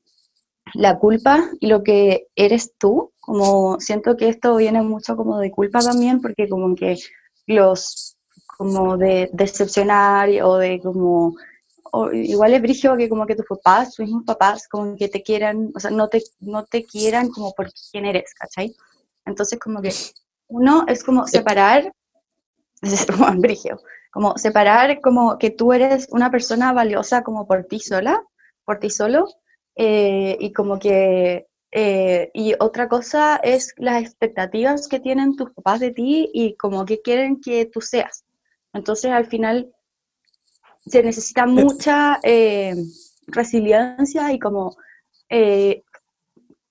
la culpa y lo que eres tú, como siento que esto viene mucho como de culpa también, porque como que los, como de decepcionar o de como, o igual es brígido que como que tus papás, tus mismos papás, como que te quieran, o sea, no te, no te quieran como por quién eres, ¿cachai? Entonces como que uno es como separar, es como brígido, como separar como que tú eres una persona valiosa como por ti sola, por ti solo, eh, y como que, eh, y otra cosa es las expectativas que tienen tus papás de ti y como que quieren que tú seas. Entonces al final se necesita mucha eh, resiliencia y como eh,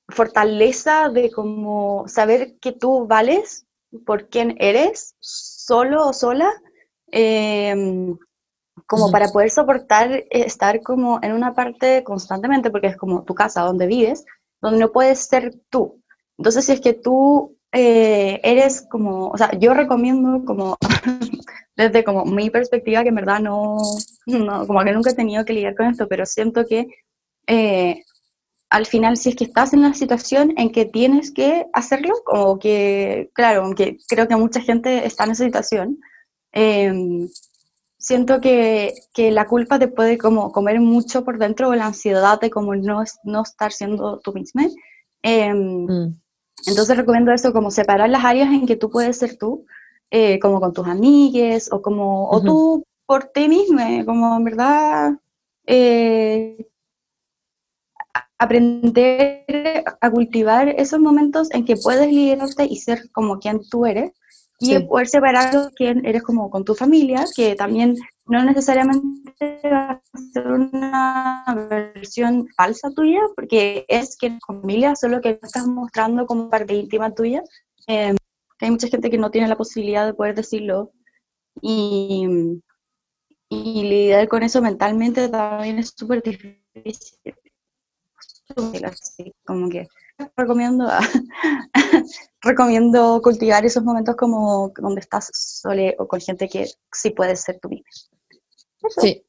fortaleza de como saber que tú vales por quién eres, solo o sola, em, como para poder soportar eh, estar como en una parte constantemente, porque es como tu casa donde vives, donde no puedes ser tú. Entonces, si es que tú eh, eres como, o sea, yo recomiendo como, desde como mi perspectiva, que en verdad no, no, como que nunca he tenido que lidiar con esto, pero siento que eh, al final, si es que estás en la situación en que tienes que hacerlo, como que, claro, aunque creo que mucha gente está en esa situación, em, siento que, que la culpa te puede como comer mucho por dentro o la ansiedad de como no, no estar siendo tú misma. Em, Mm. entonces recomiendo eso, como separar las áreas en que tú puedes ser tú, eh, como con tus amigues o como, o Ujú. tú por ti misma, como en verdad eh, aprender a cultivar esos momentos en que puedes liderarte y ser como quien tú eres y Sí. poder separar quién eres como con tu familia, que también no necesariamente va a ser una versión falsa tuya, porque es que familia, solo que estás mostrando como parte íntima tuya. Eh, que hay mucha gente que no tiene la posibilidad de poder decirlo y, y lidiar con eso mentalmente también es súper difícil. Así como que recomiendo recomiendo cultivar esos momentos como donde estás sole o con gente que sí puedes ser tú misma. Eso. Sí.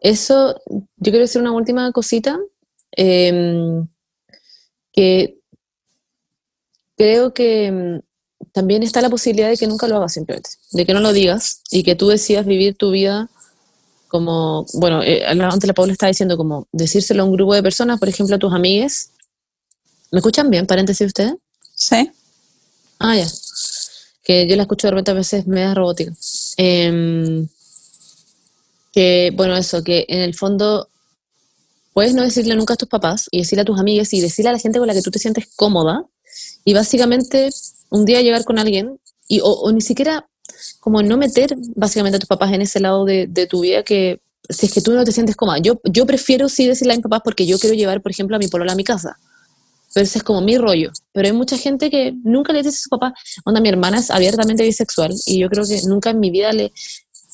Eso, yo quiero decir una última cosita, em, que creo que em, también está la posibilidad de que nunca lo hagas simplemente, de que no lo digas y que tú decidas vivir tu vida como, bueno, eh, antes la Paula estaba diciendo como decírselo a un grupo de personas, por ejemplo a tus amigues. ¿Me escuchan bien? Paréntesis ustedes. Sí. Ah, ya. Que yo la escucho de repente a veces media robótica. Em, que, bueno, eso, que en el fondo puedes no decirle nunca a tus papás y decirle a tus amigas y decirle a la gente con la que tú te sientes cómoda y básicamente un día llegar con alguien y, o, o ni siquiera como no meter básicamente a tus papás en ese lado de, de tu vida que si es que tú no te sientes cómoda. Yo, yo prefiero sí decirle a mis papás porque yo quiero llevar, por ejemplo, a mi polola a mi casa. Pero ese es como mi rollo. Pero hay mucha gente que nunca le dice a su papá, onda, mi hermana es abiertamente bisexual y yo creo que nunca en mi vida le,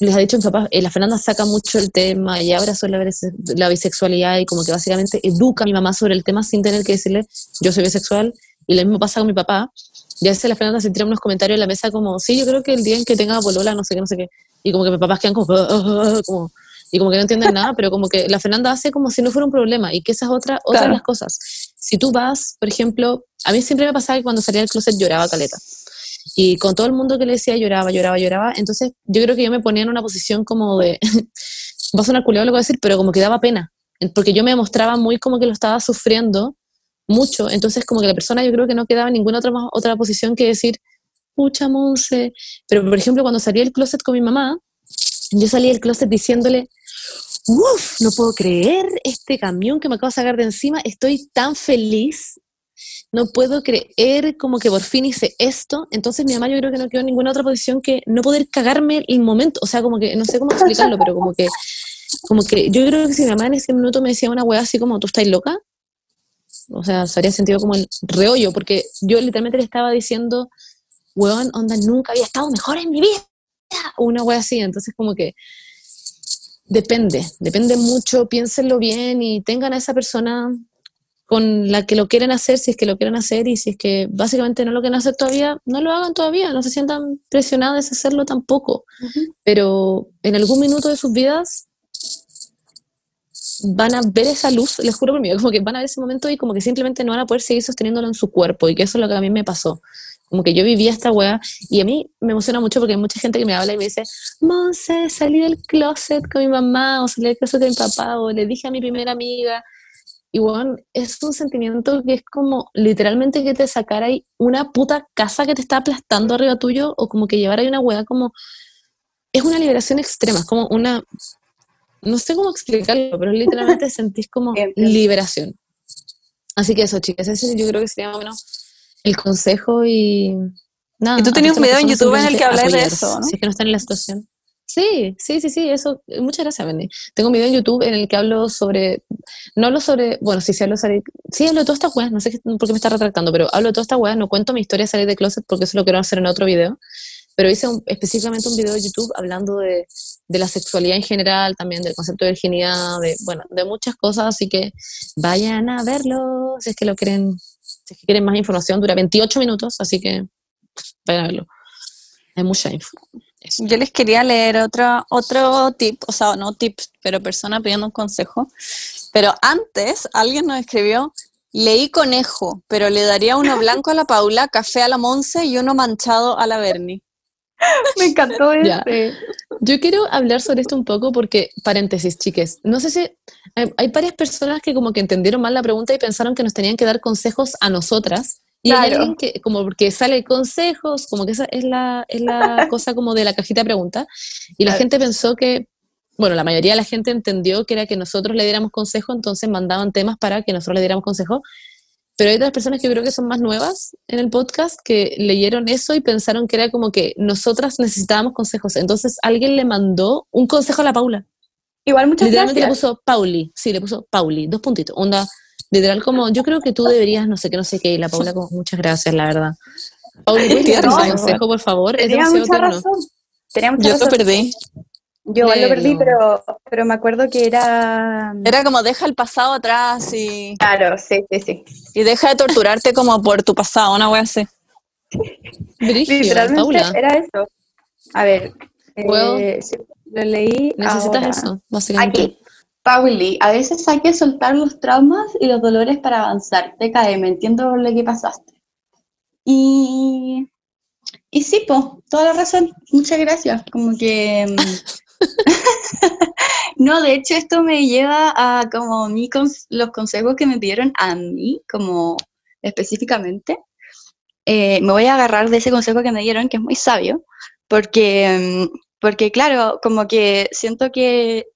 les ha dicho a mi papá, eh, la Fernanda saca mucho el tema y ahora sobre la, la bisexualidad y como que básicamente educa a mi mamá sobre el tema sin tener que decirle, yo soy bisexual. Y lo mismo pasa con mi papá. Y a veces la Fernanda se tira unos comentarios en la mesa como, sí, yo creo que el día en que tenga polola, no sé qué, no sé qué. Y como que mis papás quedan como, "Ah, ah, ah", como y como que no entienden nada, pero como que la Fernanda hace como si no fuera un problema y que esa es otra, otra Claro. las cosas. Si tú vas, por ejemplo, a mí siempre me pasaba que cuando salía del closet lloraba caleta. Y con todo el mundo que le decía lloraba, lloraba, lloraba. Entonces yo creo que yo me ponía en una posición como de, va a sonar culiado lo que voy a decir, pero como que daba pena. porque yo me mostraba muy como que lo estaba sufriendo mucho, entonces como que la persona yo creo que no quedaba en ninguna otra, otra posición que decir, pucha Monse, pero por ejemplo cuando salí del closet con mi mamá, yo salí del closet diciéndole, uff, no puedo creer este camión que me acabo de sacar de encima, estoy tan feliz, no puedo creer como que por fin hice esto, entonces mi mamá yo creo que no quedó en ninguna otra posición que no poder cagarme el momento, o sea, como que, no sé cómo explicarlo, pero como que, como que yo creo que si mi mamá en ese minuto me decía una weá así como, ¿tú estás loca? O sea, se haría sentido como el reollo, porque yo literalmente le estaba diciendo, weón, onda, nunca había estado mejor en mi vida, una weá así, entonces como que depende, depende mucho, piénsenlo bien y tengan a esa persona con la que lo quieren hacer, si es que lo quieren hacer, y si es que básicamente no lo quieren hacer todavía, no lo hagan todavía, no se sientan presionados de hacerlo tampoco. Pero en algún minuto de sus vidas van a ver esa luz, les juro por mí, como que van a ver ese momento y como que simplemente no van a poder seguir sosteniéndolo en su cuerpo, y que eso es lo que a mí me pasó. Como que yo vivía esta weá, y a mí me emociona mucho porque hay mucha gente que me habla y me dice, Monse, salí del closet con mi mamá, o salí del closet con mi papá, o le dije a mi primera amiga, y bueno, es un sentimiento que es como literalmente que te sacara ahí una puta casa que te está aplastando arriba tuyo o como que llevar ahí una hueá como... Es una liberación extrema, es como una... No sé cómo explicarlo, pero literalmente sentís como liberación. Así que eso, chicas, ese yo creo que sería más o menos el consejo y... Nada, y tú tenías un video en YouTube en el que hablas de eso, ¿no? Si es que no están en la situación. Sí, sí, sí, sí, eso, muchas gracias, Benny. Tengo un video en YouTube en el que hablo sobre, no hablo sobre, bueno, sí, sí hablo sobre, sí hablo de todas estas weas, no sé por qué me está retractando, pero hablo de todas estas weas, no cuento mi historia de salir de closet porque eso lo quiero hacer en otro video, pero hice específicamente un video de YouTube hablando de, de, la sexualidad en general, también del concepto de virginidad, de, bueno, de muchas cosas, así que vayan a verlo, si es que lo quieren, si quieren más información, dura 28 minutos, así que vayan a verlo. Hay mucha info. Yo les quería leer otro, otro tip, o sea, no tip, pero persona pidiendo un consejo. Pero antes alguien nos escribió, leí conejo, pero le daría uno blanco a la Paula, café a la Monse y uno manchado a la Bernie. Me encantó ese. Yo quiero hablar sobre esto un poco porque, paréntesis, chiques, no sé si hay, hay, varias personas que como que entendieron mal la pregunta y pensaron que nos tenían que dar consejos a nosotras y hay alguien que, como porque sale consejos, como que esa es la, es la cosa como de la cajita de preguntas. Y la gente pensó que, bueno, la mayoría de la gente entendió que era que nosotros le diéramos consejo, entonces mandaban temas para que nosotros le diéramos consejo. Pero hay otras personas que creo que son más nuevas en el podcast que leyeron eso y pensaron que era como que nosotras necesitábamos consejos. Entonces alguien le mandó un consejo a la Paula. Igual muchas Literalmente le puso Pauli, sí, le puso Pauli, dos puntitos. Onda, Literal, como, yo creo que tú deberías, no sé qué, no sé qué, y la Paula, como, muchas gracias, la verdad. Paula, ¿puedes dar un consejo, por favor? Tenía mucha razón. Tenía mucha yo razón. lo perdí. Yo lo perdí, pero, pero me acuerdo que era... Era como deja el pasado atrás y... Claro, sí, sí, sí. Y deja de torturarte como por tu pasado, una wea así. Literalmente Paula. era eso. A ver, eh, lo leí Necesitas ahora. eso, básicamente. Aquí. Pauli, a veces hay que soltar los traumas y los dolores para avanzar. TKM, entiendo lo que pasaste. Y, y sí, pues, toda la razón. Muchas gracias. Como que... no, de hecho esto me lleva a como mi los consejos que me dieron a mí, como específicamente. Eh, me voy a agarrar de ese consejo que me dieron, que es muy sabio, porque, porque claro, como que siento que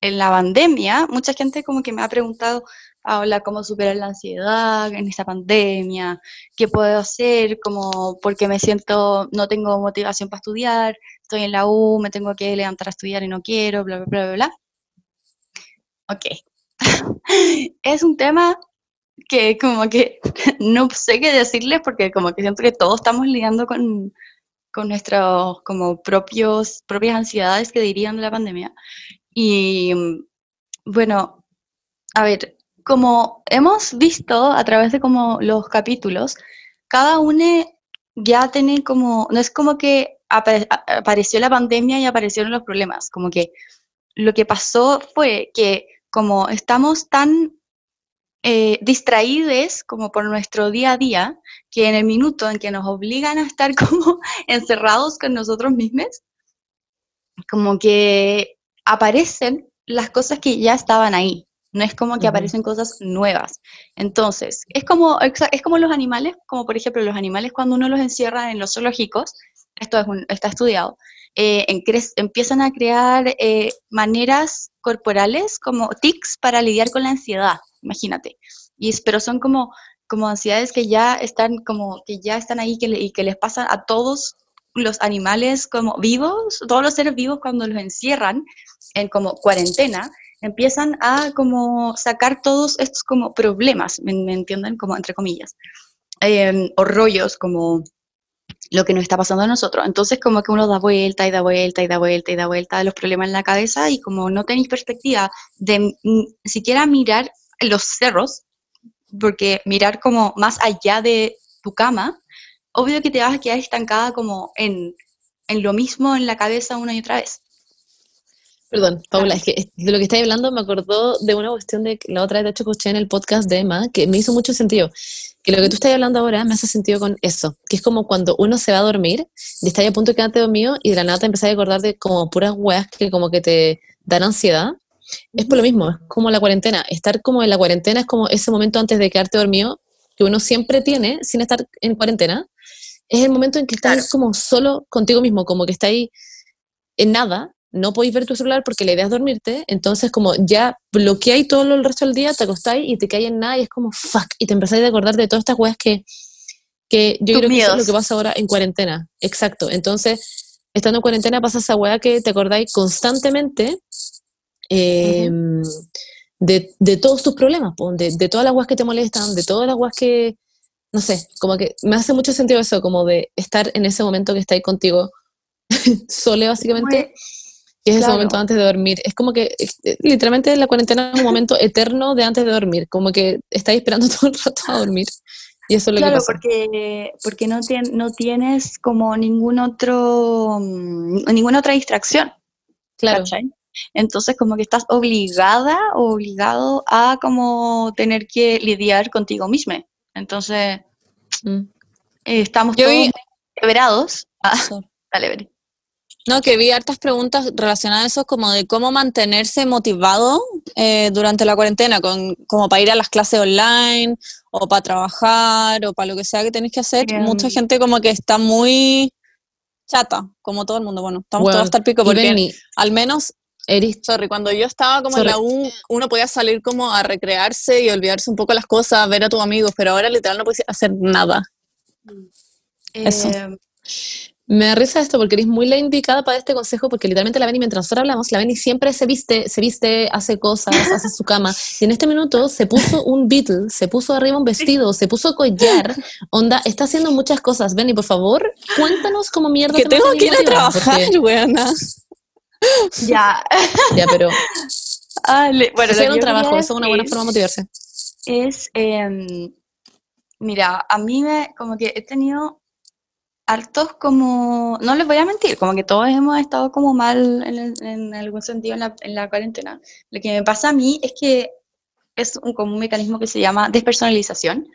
en la pandemia, mucha gente como que me ha preguntado, Paola, ¿cómo superar la ansiedad en esta pandemia? ¿Qué puedo hacer? Como porque me siento, no tengo motivación para estudiar, estoy en la U, me tengo que levantar a estudiar y no quiero, bla, bla, bla, bla, bla. Ok. es un tema que como que no sé qué decirles porque como que siento que todos estamos lidiando con, con nuestros como propios, propias ansiedades que dirían de la pandemia. Y bueno, a ver, como hemos visto a través de como los capítulos, cada uno ya tiene como, no es como que apare apareció la pandemia y aparecieron los problemas, como que lo que pasó fue que como estamos tan eh, distraídos como por nuestro día a día, que en el minuto en que nos obligan a estar como encerrados con nosotros mismos, como que aparecen las cosas que ya estaban ahí. No es como que aparecen cosas nuevas. Entonces, es como, es como los animales, como por ejemplo los animales cuando uno los encierra en los zoológicos, esto es un- está estudiado, eh, en empiezan a crear eh, maneras corporales como tics para lidiar con la ansiedad, imagínate. Y, es- pero son como, como ansiedades que ya están como que ya están ahí que le- y que les pasan a todos los animales como vivos, todos los seres vivos cuando los encierran en como cuarentena, empiezan a como sacar todos estos como problemas, ¿me, entienden? Como entre comillas, Em, o rollos como lo que nos está pasando a nosotros. Entonces como que uno da vuelta y da vuelta y da vuelta y da vuelta de los problemas en la cabeza y como no tenéis perspectiva de mm, siquiera mirar los cerros, porque mirar como más allá de tu cama, obvio que te vas a quedar estancada como en, en lo mismo en la cabeza una y otra vez. Perdón, Paula, es que de lo que estáis hablando me acordó de una cuestión de la otra vez, de hecho, escuché en el podcast de Emma, que me hizo mucho sentido. Que lo que tú estás hablando ahora me hace sentido con eso, que es como cuando uno se va a dormir y estás a punto de quedarte dormido y de la nada te empezás a acordar de como puras weas que como que te dan ansiedad. Es por lo mismo, es como la cuarentena. Estar como en la cuarentena es como ese momento antes de quedarte dormido que uno siempre tiene sin estar en cuarentena. Es el momento en que estás Claro. como solo contigo mismo, como que estás ahí en nada, no podéis ver tu celular porque la idea es dormirte, entonces como ya bloqueáis todo el resto del día, te acostáis y te caes en nada y es como fuck, y te empezáis a acordar de todas estas weas que, que yo Tus creo que eso es lo que pasa ahora en cuarentena, exacto, entonces estando en cuarentena pasa esa wea que te acordáis constantemente eh, de, de todos tus problemas, de, de todas las weas que te molestan, de todas las weas que, no sé, como que me hace mucho sentido eso, como de estar en ese momento que estáis contigo sole básicamente, que es ese momento antes de dormir. Es como que eh, literalmente la cuarentena es un momento eterno de antes de dormir, como que estáis esperando todo el rato a dormir. Y eso es lo Claro, que pasa. porque, porque no, tien- no tienes como ningún otro, mm, ninguna otra distracción. Claro, ¿cachai? Entonces como que estás obligada o obligado a como tener que lidiar contigo misma. Entonces Mm. eh, estamos Yo todos vi-. Ah, dale, Beri. No, que vi hartas preguntas relacionadas a eso, como de cómo mantenerse motivado eh, durante la cuarentena, con, como para ir a las clases online, o para trabajar, o para lo que sea que tenéis que hacer. Mucha gente como que está muy chata, como todo el mundo. Bueno, estamos todos hasta el pico, porque al menos, Eris, sorry, cuando yo estaba como en la U, uno podía salir como a recrearse y olvidarse un poco las cosas, ver a tus amigos, pero ahora literal no puedes hacer nada. Eso. Me da risa esto porque eres muy la indicada para este consejo porque literalmente la Benny, mientras nosotros hablamos, la Benny siempre se viste, se viste, hace cosas, hace su cama y en este minuto se puso un Beatle, se puso arriba un vestido, se puso collar, onda, está haciendo muchas cosas. Benny, por favor, cuéntanos cómo mierda Que te tengo que ir a trabajar, weona. ya. Ya, pero Ah, le- bueno, hacer un trabajo, eso es una buena forma de motivarse. Es, em, mira, a mí me, como que he tenido hartos como, no les voy a mentir, como que todos hemos estado como mal en, en algún sentido en la, en la cuarentena. Lo que me pasa a mí es que es un, como un mecanismo que se llama despersonalización,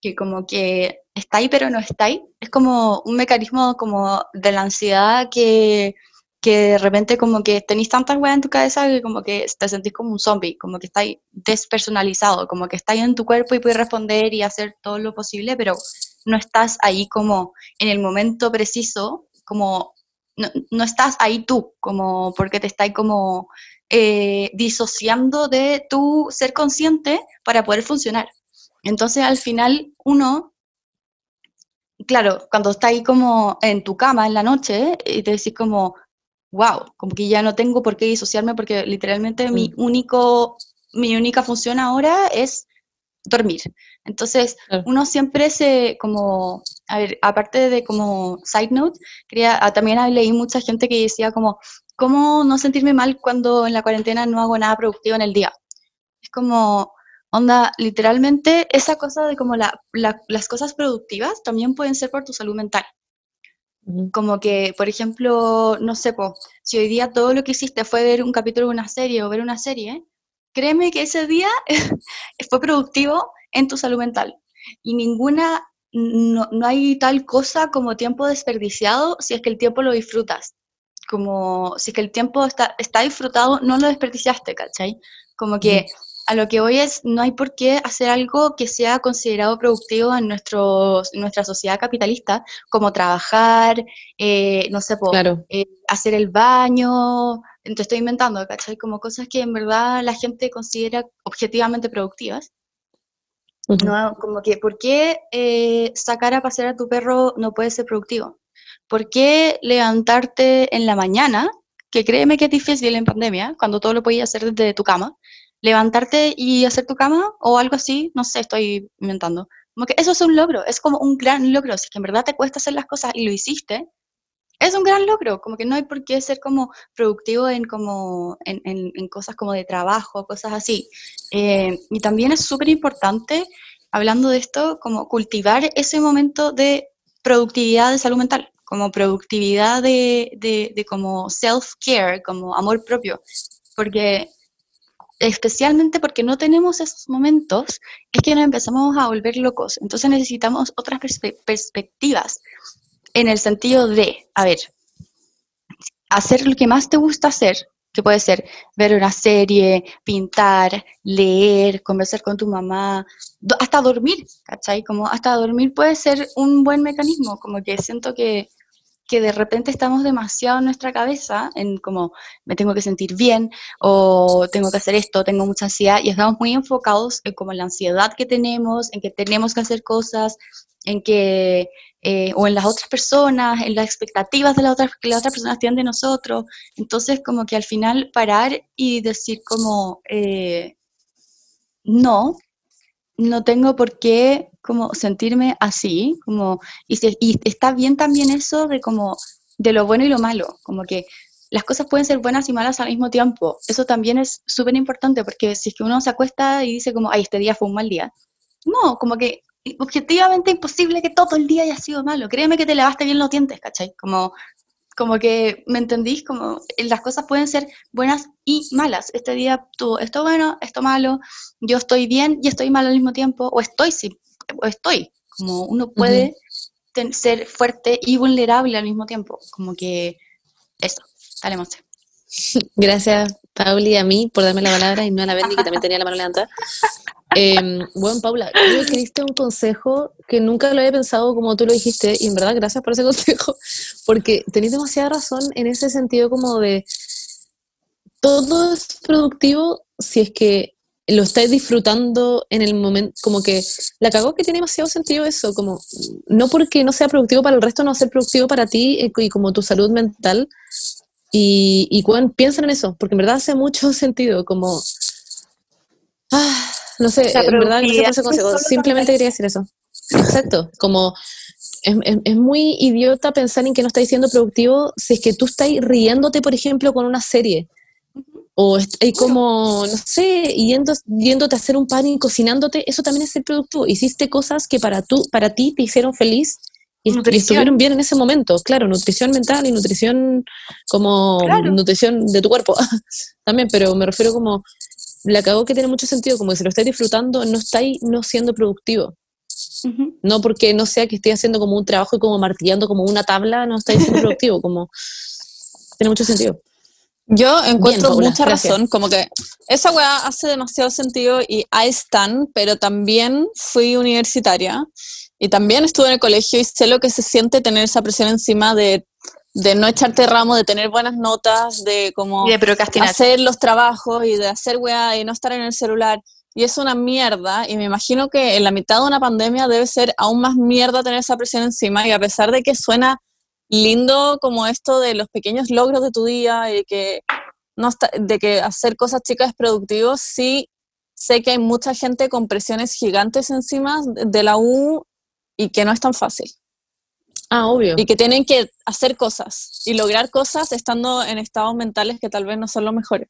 que como que está ahí pero no está ahí. Es como un mecanismo como de la ansiedad que, que de repente como que tenéis tantas weas en tu cabeza que como que te sentís como un zombie, como que estáis despersonalizado, como que estáis en tu cuerpo y puedes responder y hacer todo lo posible, pero no estás ahí como en el momento preciso, como no, no estás ahí tú, como porque te estás como eh, disociando de tu ser consciente para poder funcionar. Entonces al final uno, claro, cuando está ahí como en tu cama en la noche y te decís como, wow, como que ya no tengo por qué disociarme porque literalmente mi único, mi única función ahora es dormir. Entonces, Claro. uno siempre se, como, a ver, aparte de como side note, quería, ah, también leí mucha gente que decía como, ¿cómo no sentirme mal cuando en la cuarentena no hago nada productivo en el día? Es como, onda, literalmente esa cosa de como la, la- las cosas productivas también pueden ser por tu salud mental. Como que, por ejemplo, no sé, po, si hoy día todo lo que hiciste fue ver un capítulo de una serie o ver una serie, créeme que ese día fue productivo en tu salud mental. Y ninguna, no, no hay tal cosa como tiempo desperdiciado si es que el tiempo lo disfrutas. Como si es que el tiempo está, está disfrutado, no lo desperdiciaste, ¿cachai? Como que a lo que hoy es, no hay por qué hacer algo que sea considerado productivo en, nuestro, nuestra sociedad capitalista, como trabajar, eh, no sé, eh, hacer el baño, te estoy inventando, ¿cachai? Como cosas que en verdad la gente considera objetivamente productivas. No, como que, ¿por qué eh, sacar a pasear a tu perro no puede ser productivo? ¿Por qué levantarte en la mañana, que créeme que es difícil en pandemia, cuando todo lo podías hacer desde tu cama, levantarte y hacer tu cama o algo así, no sé, estoy inventando. Como que eso es un logro, es como un gran logro. Si en verdad te cuesta hacer las cosas y lo hiciste, es un gran logro. Como que no hay por qué ser como productivo en, como, en, en, cosas como de trabajo, cosas así. Eh, y también es súper importante, hablando de esto, como cultivar ese momento de productividad de salud mental, como productividad de, de, de como self-care, como amor propio. Porque especialmente porque no tenemos esos momentos, es que nos empezamos a volver locos. Entonces necesitamos otras perspectivas en el sentido de, a ver, hacer lo que más te gusta hacer, que puede ser ver una serie, pintar, leer, conversar con tu mamá, hasta dormir, ¿cachai? Como hasta dormir puede ser un buen mecanismo, como que siento que que de repente estamos demasiado en nuestra cabeza, en como me tengo que sentir bien o tengo que hacer esto, tengo mucha ansiedad y estamos muy enfocados en como la ansiedad que tenemos, en que tenemos que hacer cosas, en que, eh, o en las otras personas, en las expectativas de la otra, que las otras personas tienen de nosotros. Entonces, como que al final parar y decir como, eh, no, no tengo por qué como sentirme así, como, y, está bien también eso de como, de lo bueno y lo malo, como que las cosas pueden ser buenas y malas al mismo tiempo. Eso también es súper importante, porque si es que uno se acuesta y dice como, ay, este día fue un mal día, no, como que objetivamente imposible que todo el día haya sido malo. Créeme que te lavaste bien los dientes, ¿cachai? Como como que, ¿me entendís? Como eh, las cosas pueden ser buenas y malas. Este día tuvo esto bueno, esto malo, yo estoy bien y estoy mal al mismo tiempo, o estoy, sí, o estoy. Como uno puede ser fuerte y vulnerable al mismo tiempo. Como que eso, dale, Gracias, Pauli, a mí por darme la palabra y no a la Bendy, que también tenía la mano levantada. Eh, bueno, Paula, creo que diste un consejo que nunca lo había pensado como tú lo dijiste, y en verdad gracias por ese consejo, porque tenéis demasiada razón en ese sentido como de todo es productivo si es que lo estáis disfrutando en el momento, como que la cagó que tiene demasiado sentido eso, como no porque no sea productivo para el resto, no ser productivo para ti eh, y como tu salud mental. Y, y piensan en eso, porque en verdad hace mucho sentido, como... Ah, no sé, en verdad, ese consejo. Simplemente quería decir eso. Exacto, como es, es, muy idiota pensar en que no estáis siendo productivo si es que tú estás riéndote, por ejemplo, con una serie. O hay como, no sé, yendo, yéndote a hacer un pan y cocinándote, eso también es ser productivo. Hiciste cosas que para, tú, para ti te hicieron feliz y, estuvieron bien en ese momento. Claro, nutrición mental y nutrición como nutrición de tu cuerpo también, pero me refiero como la cagó que tiene mucho sentido, como que si lo estáis disfrutando, no estáis no siendo productivo. No porque no sea que esté haciendo como un trabajo y como martillando como una tabla, no estáis siendo productivo, como tiene mucho sentido. Yo encuentro mucha razón, como que esa weá hace demasiado sentido y ahí están, pero también fui universitaria y también estuve en el colegio y sé lo que se siente tener esa presión encima de de no echarte ramo, de tener buenas notas, de como hacer los trabajos y de hacer weá y no estar en el celular. Y es una mierda, y me imagino que en la mitad de una pandemia debe ser aún más mierda tener esa presión encima, y a pesar de que suena lindo como esto de los pequeños logros de tu día y que, no de que hacer cosas chicas es productivo, sí sé que hay mucha gente con presiones gigantes encima de la U y que no es tan fácil. Ah, obvio. Y que tienen que hacer cosas y lograr cosas estando en estados mentales que tal vez no son los mejores.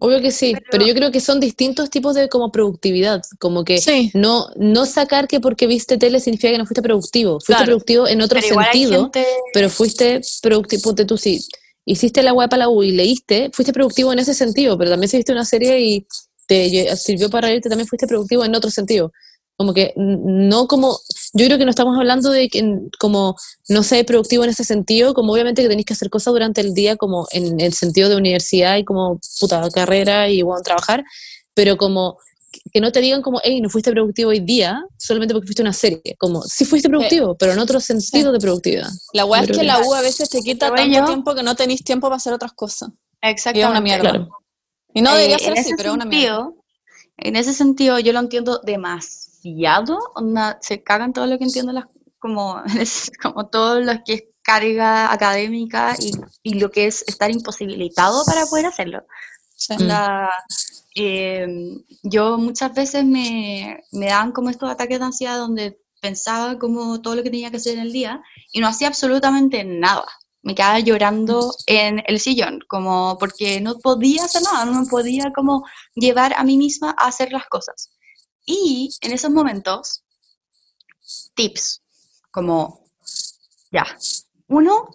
Obvio que sí, pero, yo creo que son distintos tipos de como productividad, como que no, no sacar que porque viste tele significa que no fuiste productivo, fuiste productivo en otro sentido, pero fuiste productivo, de tú sí, hiciste la web para la U y leíste, fuiste productivo en ese sentido, pero también si viste una serie y te sirvió para leerte, también fuiste productivo en otro sentido. Como que no como, yo creo que no estamos hablando de que como no ser productivo en ese sentido, como obviamente que tenéis que hacer cosas durante el día, como en el sentido de universidad y como puta carrera y bueno, trabajar, pero como que- no te digan como, hey, no fuiste productivo hoy día, solamente porque fuiste una serie, como, sí fuiste productivo, pero en otro sentido de productividad. La weá es que la U a veces te quita tanto yo- tiempo que no tenéis tiempo para hacer otras cosas. Exactamente. Y es una mierda. Claro. Y no Eh, debería ser así, pero es una mierda. En ese sentido, yo lo entiendo demasiado. onda, se cagan todo lo que entiendo, las, como, como todo lo que es carga académica y, y lo que es estar imposibilitado para poder hacerlo. Sí. Onda, eh, yo muchas veces me, me daban como estos ataques de ansiedad donde pensaba como todo lo que tenía que hacer en el día y no hacía absolutamente nada. Me quedaba llorando en el sillón, como porque no podía hacer nada, no me podía como llevar a mí misma a hacer las cosas. Y en esos momentos, tips, como, ya, uno,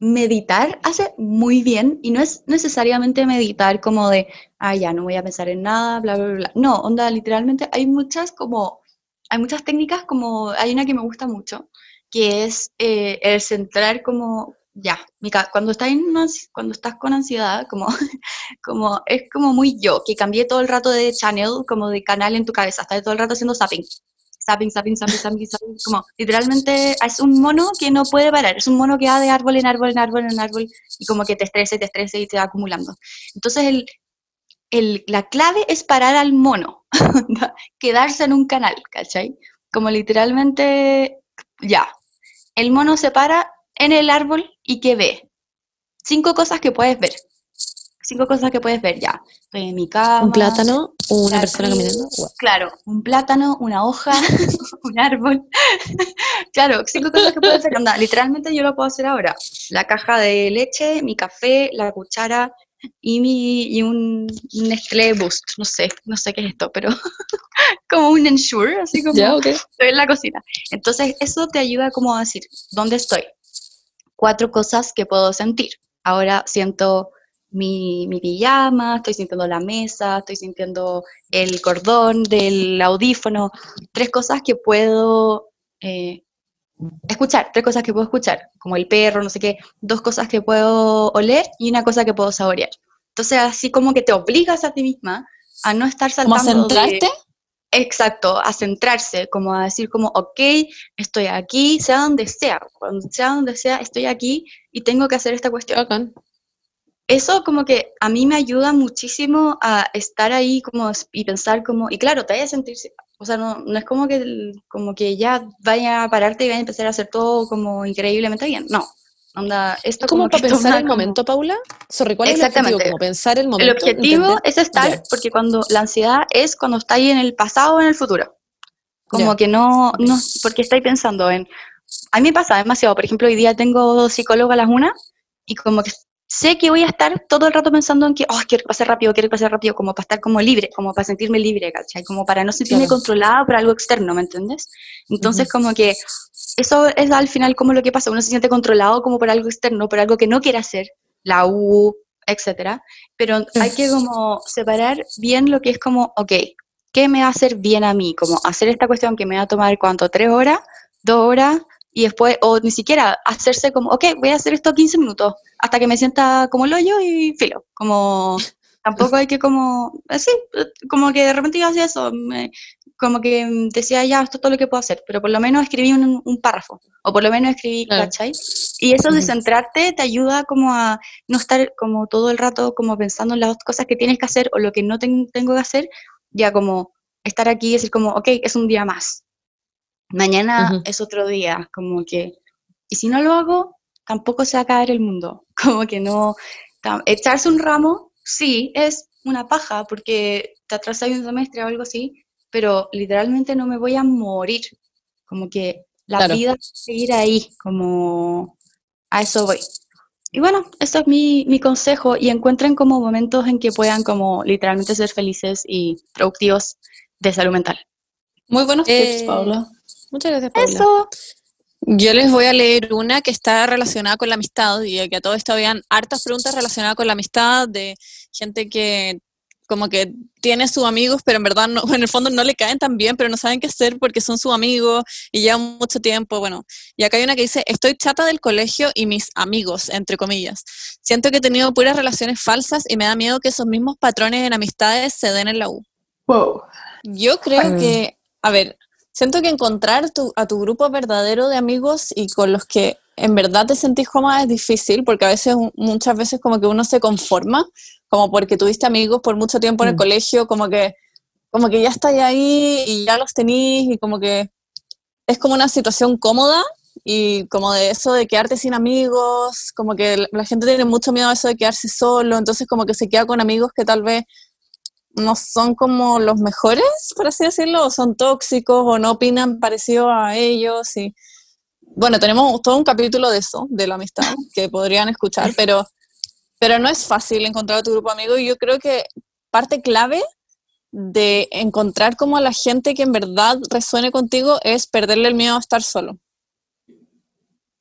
meditar hace muy bien y no es necesariamente meditar como de, ah, ya, no voy a pensar en nada, bla, bla, bla. No, onda, literalmente hay muchas como, hay muchas técnicas como, hay una que me gusta mucho, que es eh, el centrar como, ya, cuando estás, cuando estás con ansiedad, como, como, es como muy yo, que cambié todo el rato de channel, como de canal en tu cabeza, estás todo el rato haciendo zapping zapping, zapping, zapping, zapping, zapping, como literalmente es un mono que no puede parar, es un mono que va de árbol en árbol, en árbol, en árbol, y como que te estresa, y te estresa y te va acumulando. Entonces el, el, la clave es parar al mono, quedarse en un canal, ¿cachai? Como literalmente, ya, el mono se para en el árbol y ¿qué ve? Cinco cosas que puedes ver. Cinco cosas que puedes ver, ya. Estoy en mi cama. Un plátano, una persona caminando. guau. Claro, un plátano, una hoja, un árbol. claro, cinco cosas que puedo hacer. Onda, literalmente yo lo puedo hacer ahora. La caja de leche, mi café, la cuchara y, mi, y un, un Nestlé Boost. No sé, no sé qué es esto, pero como un Ensure, así como Ya, ok. estoy en la cocina. Entonces, eso te ayuda como a decir, ¿dónde estoy? Cuatro cosas que puedo sentir. Ahora siento mi, mi pijama, estoy sintiendo la mesa, estoy sintiendo el cordón del audífono. Tres cosas que puedo eh, escuchar, tres cosas que puedo escuchar, como el perro, no sé qué, dos cosas que puedo oler y una cosa que puedo saborear. Entonces, así como que te obligas a ti misma a no estar ¿Cómo saltando de- centrarte? Exacto, a centrarse, como a decir como, ok, estoy aquí, sea donde sea, cuando sea donde sea, estoy aquí y tengo que hacer esta cuestión. Bacán. Eso como que a mí me ayuda muchísimo a estar ahí como y pensar como, y claro, te vaya a sentirse, o sea, no, no es como que, el- como que ya vaya a pararte y vaya a empezar a hacer todo como increíblemente bien, no. Onda, esto Es como, que para pensar el como- momento, Paula. Sorry, ¿cuál es el Exactamente. objetivo? Como pensar el El momento. objetivo entender- es estar, porque cuando la ansiedad es cuando está ahí en el pasado o en el futuro. Como que no, no, porque estáis pensando en, a mí me pasa demasiado, por ejemplo, hoy día tengo psicólogo a las una y como que sé que voy a estar todo el rato pensando en que, oh, quiero que pase rápido, quiero que pase rápido, como para estar como libre, como para sentirme libre, ¿cachai? Como para no sentirme Claro. controlada por algo externo, ¿me entiendes? Entonces Ujú. como que eso es al final como lo que pasa, uno se siente controlado como por algo externo, por algo que no quiere hacer, la U, etcétera, pero hay que como separar bien lo que es como, ok, ¿qué me va a hacer bien a mí? Como hacer esta cuestión que me va a tomar, ¿cuánto? ¿Tres horas? ¿Dos horas? Y después, o ni siquiera hacerse como, ok, voy a hacer esto 15 minutos, hasta que me sienta como el hoyo y filo, como... Tampoco hay que como, así, como que de repente yo hacía eso, me- como que decía, ya, esto es todo lo que puedo hacer, pero por lo menos escribí un, un párrafo, o por lo menos escribí. ¿cachai? Y eso de centrarte te ayuda como a no estar como todo el rato como pensando en las cosas que tienes que hacer o lo que no ten- tengo que hacer, ya como estar aquí y decir como, ok, es un día más. Mañana es otro día, como que, y si no lo hago, tampoco se va a caer el mundo, como que no, echarse un ramo, sí, es una paja porque te atrasas un semestre o algo así, pero literalmente no me voy a morir, como que la Claro. vida va a seguir ahí, como a eso voy. Y bueno, ese es mi, mi consejo y encuentren como momentos en que puedan como literalmente ser felices y productivos de salud mental. Muy buenos Eh, tips, Paula. Muchas gracias, Paula. Eso. Yo les voy a leer una que está relacionada con la amistad y que a todo esto habían hartas preguntas relacionadas con la amistad de gente que como que tiene sus amigos, pero en verdad no, en el fondo no le caen tan bien, pero no saben qué hacer porque son sus amigos y llevan mucho tiempo, bueno. Y acá hay una que dice, estoy chata del colegio y mis amigos, entre comillas. Siento que he tenido puras relaciones falsas y me da miedo que esos mismos patrones en amistades se den en la U. Wow. Yo creo que, a ver, siento que encontrar tu, a tu grupo verdadero de amigos y con los que en verdad te sentís cómoda es difícil porque a veces, muchas veces como que uno se conforma, como porque tuviste amigos por mucho tiempo en el Mm. colegio, como que, como que ya estáis ahí y ya los tenís y como que es como una situación cómoda y como de eso de quedarte sin amigos, como que la- la gente tiene mucho miedo a eso de quedarse solo, entonces como que se queda con amigos que tal vez no son como los mejores, por así decirlo, o son tóxicos o no opinan parecido a ellos y bueno, tenemos todo un capítulo de eso, de la amistad, que podrían escuchar, pero, pero no es fácil encontrar a tu grupo de amigos y yo creo que parte clave de encontrar como a la gente que en verdad resuene contigo es perderle el miedo a estar solo.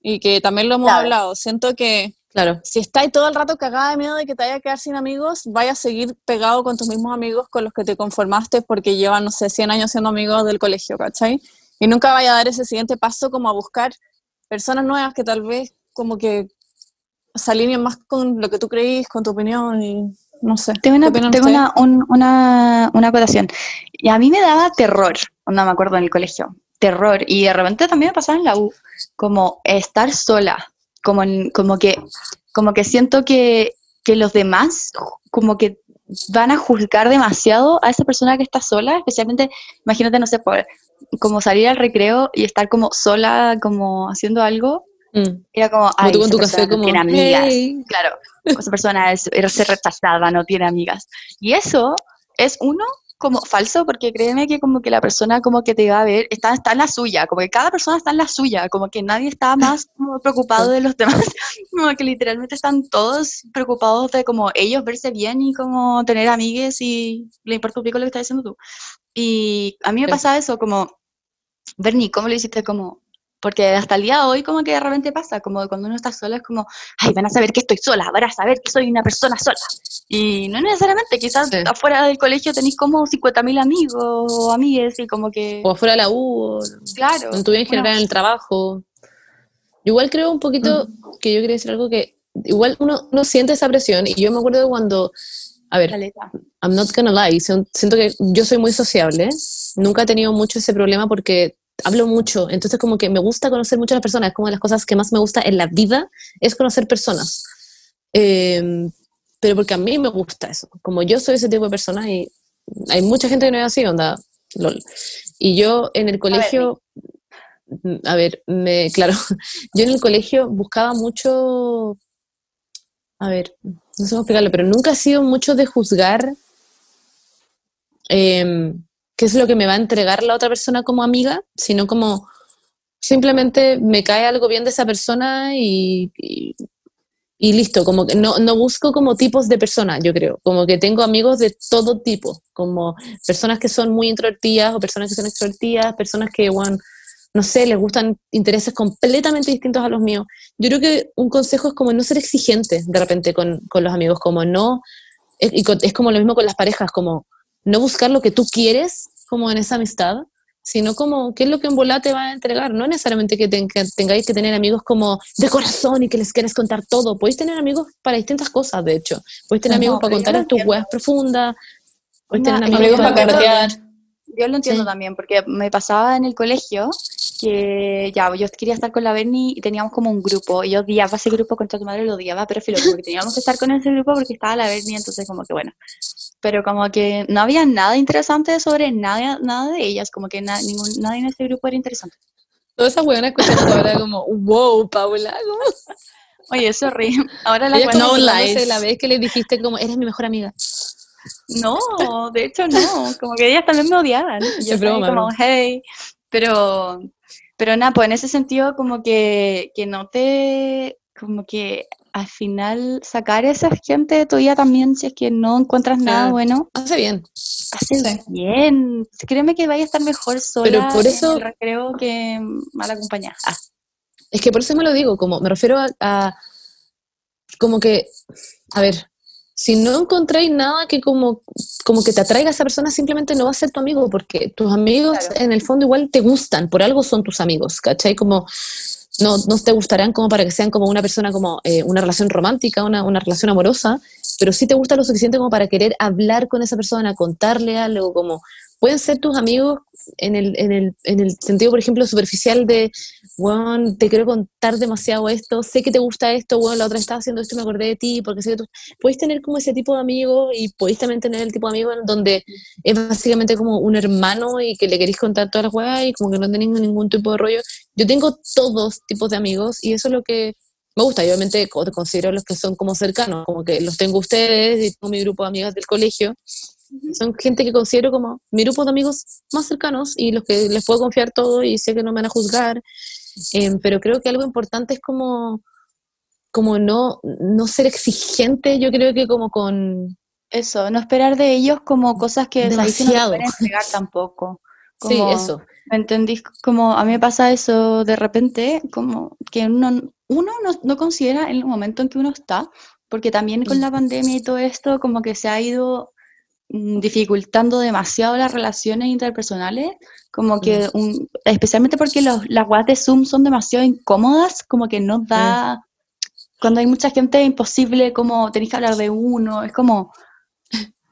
Y que también lo hemos Claro. hablado. Siento que Claro. si estáis todo el rato cagada de miedo de que te vaya a quedar sin amigos, vaya a seguir pegado con tus mismos amigos con los que te conformaste porque llevan, no sé, 100 años siendo amigos del colegio, ¿cachai? Y nunca vaya a dar ese siguiente paso como a buscar personas nuevas que tal vez como que se alineen más con lo que tú creís, con tu opinión y no sé. Tengo una, ¿Qué opinan tengo una, un- una, una acotación. Y a mí me daba terror, no me acuerdo en el colegio, terror. Y de repente también me pasaba en la U, como estar sola, como, en- como, que, como que siento que, que los demás como que van a juzgar demasiado a esa persona que está sola, especialmente, imagínate, no sé, por, como salir al recreo y estar como sola, como haciendo algo, Mm. era como, Como ay, tú con esa tu café, no como, tiene amigas. "Hey". Claro, esa persona es, ser rechazada, no tiene amigas. Y eso es uno como falso, porque créeme que como que la persona como que te va a ver, está, está en la suya, como que cada persona está en la suya, como que nadie está más como preocupado de los demás, como que literalmente están todos preocupados de como ellos verse bien y como tener amigues y le importa un pico lo que estás diciendo tú. Y a mí me Sí. pasa eso, como, Bernie, ¿cómo lo hiciste? Como, porque hasta el día de hoy como que de repente pasa, como cuando uno está sola es como, ay, van a saber que estoy sola, van a saber que soy una persona sola. Y no necesariamente, quizás Sí. afuera del colegio tenéis como 50.000 amigos o amigues y como que, O afuera de la U, o claro. en tu vida en general en el trabajo. Yo igual creo un poquito que yo quería decir algo que igual uno, uno siente esa presión y yo me acuerdo cuando, a ver. I'm not gonna lie, sien- siento que yo soy muy sociable, nunca he tenido mucho ese problema porque hablo mucho, entonces como que me gusta conocer muchas personas, es como de las cosas que más me gusta en la vida es conocer personas. Eh, pero porque a mí me gusta eso, como yo soy ese tipo de persona y hay mucha gente que no es así, onda, lol. Y yo en el colegio, a ver, me, claro, yo en el colegio buscaba mucho, a ver, no sé cómo explicarlo, pero nunca he sido mucho de juzgar em, qué es lo que me va a entregar la otra persona como amiga, sino como simplemente me cae algo bien de esa persona y, y, y listo, como que no, no busco como tipos de personas, yo creo, como que tengo amigos de todo tipo, como personas que son muy introvertidas o personas que son extrovertidas, personas que, bueno, no sé, les gustan intereses completamente distintos a los míos. Yo creo que un consejo es como no ser exigente de repente con, con los amigos, como no, es, y con- es como lo mismo con las parejas, como no buscar lo que tú quieres como en esa amistad, sino como qué es lo que en volá te va a entregar. No necesariamente que, ten- que tengáis que tener amigos como de corazón y que les quieres contar todo. Podéis tener amigos para distintas cosas, de hecho. Podéis tener No, amigos para contar tus weas profundas. Podéis tener amigos, para carretear. Yo lo entiendo Sí. también, porque me pasaba en el colegio que ya, yo quería estar con la Bernie y teníamos como un grupo, y yo odiaba ese grupo, contra tu madre lo odiaba, pero filo, como que teníamos que estar con ese grupo porque estaba la Bernie, entonces como que bueno. Pero como que no había nada interesante sobre nada, nada de ellas, como que na- ningún, nadie en ese grupo era interesante. Todas esas weonas escuchando ahora como, wow, Paula, ¿cómo? Oye, sorry, ahora la cuento- No lies. la vez que le dijiste como, eres mi mejor amiga. No, de hecho no, como que ellas también me odiaban. Yo broma, como, hey, pero, pero nada, pues en ese sentido como que, que no te, como que al final sacar a esa gente de tu vida también, si es que no encuentras nada bueno, Hace bien. hace Sí. bien. Créeme que vaya a estar mejor sola por eso- recreo que mal acompañada. Ah, Es que por eso me lo digo, como me refiero a, a- como que, a ver, si no encontráis nada que como, como que te atraiga a esa persona, simplemente no va a ser tu amigo, porque tus amigos en el fondo igual te gustan, por algo son tus amigos, ¿cachai? Como no, no te gustarán como para que sean como una persona, como eh, una relación romántica, una, una relación amorosa, pero sí te gusta lo suficiente como para querer hablar con esa persona, contarle algo, como pueden ser tus amigos en el, en el, en el sentido, por ejemplo, superficial de, bueno, te quiero contar demasiado esto, sé que te gusta esto, bueno, la otra estaba haciendo esto y me acordé de ti, porque sé que tú... Podéis tener como ese tipo de amigos y podéis también tener el tipo de amigo en donde es básicamente como un hermano y que le queréis contar todas las cosas y como que no tenéis ningún tipo de rollo. Yo tengo todos tipos de amigos y eso es lo que me gusta. Y obviamente considero los que son como cercanos, como que los tengo ustedes y tengo mi grupo de amigas del colegio son gente que considero como mi grupo de amigos más cercanos y los que les puedo confiar todo y sé que no me van a juzgar. Em, pero creo que algo importante es como, como no, no ser exigente, yo creo que como con... Eso, no esperar de ellos como cosas que demasiado. no entregar tampoco. sí, eso. ¿Me entendís? Como a mí me pasa eso de repente, como que uno, uno no, no considera en el momento en que uno está, porque también con la pandemia y todo esto, como que se ha ido dificultando demasiado las relaciones interpersonales, como que, especialmente porque los, las webs de Zoom son demasiado incómodas, como que no da, cuando hay mucha gente es imposible, como tenéis que hablar de uno, es como,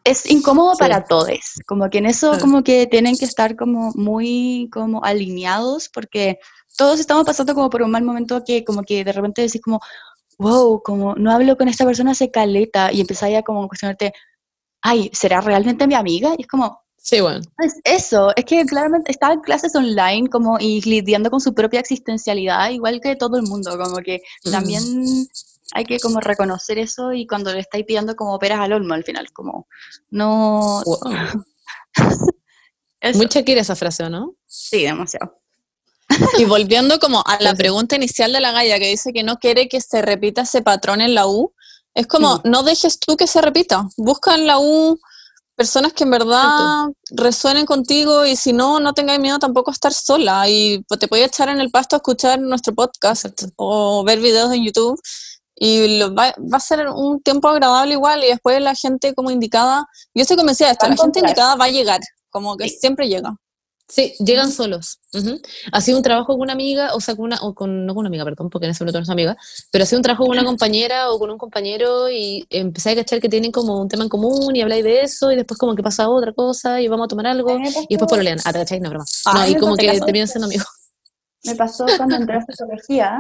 es incómodo para todos, como que en eso como que tienen que estar como muy como alineados, porque todos estamos pasando como por un mal momento que como que de repente decís como, wow, como no hablo con esta persona hace caleta, y empezáis a como cuestionarte, ay, ¿será realmente mi amiga? Y es como, Sí, bueno. Es eso, es que claramente está en clases online como y lidiando con su propia existencialidad, igual que todo el mundo, como que también hay que como reconocer eso y cuando le estáis pidiendo como peras al olmo al final, como no... Mucha quiere esa frase, ¿no? Sí, demasiado. Y volviendo como a la pregunta inicial de la Gaya, que dice que no quiere que se repita ese patrón en la U, es como, no dejes tú que se repita. Busca en la U personas que en verdad resuenen contigo y si no, no tengáis miedo tampoco a estar sola. Y pues, te puedes echar en el pasto a escuchar nuestro podcast o ver videos en YouTube. Y va, a ser un tiempo agradable igual y después la gente como indicada, yo estoy convencida de esto, la gente indicada va a llegar, como que siempre llega. Sí, llegan solos. Ha sido un trabajo con una amiga, o sea, con una, o con, no con una amiga, perdón, porque en ese momento no es amiga, pero ha sido un trabajo con una compañera o con un compañero y empecé a cachar que tienen como un tema en común y habláis de eso y después como que pasa otra cosa y vamos a tomar algo y después por lean. Ah, te cacháis, no, broma. No, y como que terminan siendo amigos. Me pasó cuando entré a sociología,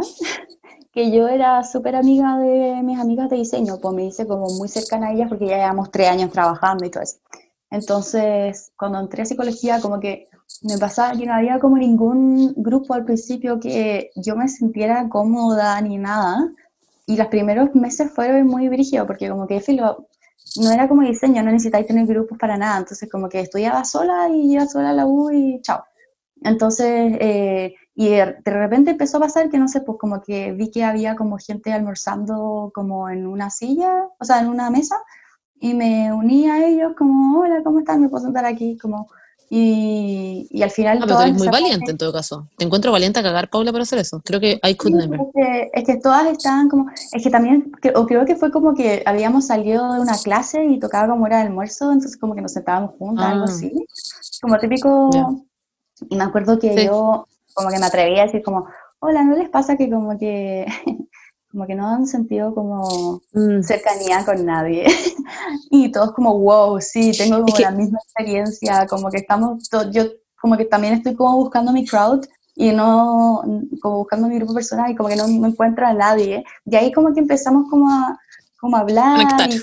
que yo era súper amiga de mis amigas de diseño, pues me hice como muy cercana a ellas porque ya llevamos tres años trabajando y todo eso. Entonces, cuando entré a psicología, como que me pasaba que no había como ningún grupo al principio que yo me sintiera cómoda ni nada. Y los primeros meses fueron muy brígidos porque como que filo, no era como diseño, no necesitáis tener grupos para nada. Entonces como que estudiaba sola y iba sola a la U y chao. Entonces, eh, y de repente empezó a pasar que no sé, pues como que vi que había como gente almorzando como en una silla, o sea, en una mesa, y me uní a ellos como, hola, ¿cómo están? ¿Me puedo sentar aquí? Como, y, y al final... Ah, pero eres muy valiente en todo caso. Te encuentro valiente a cagar, Paula, para hacer eso. Creo que I could never. Es que, es que, todas estaban como... Es que también, o creo que fue como que habíamos salido de una clase y tocaba como era el almuerzo, entonces como que nos sentábamos juntas, algo ah. así. Como típico... Y me acuerdo que yo como que me atrevía a decir como, hola, ¿no les pasa que como que como que no han sentido como mm. cercanía con nadie. y todos como, wow, sí, tengo como la misma experiencia, como que estamos, yo como que también estoy como buscando mi crowd y no, como buscando mi grupo personal y como que no, me encuentro a nadie. Y ahí como que empezamos como a, como a hablar. Y,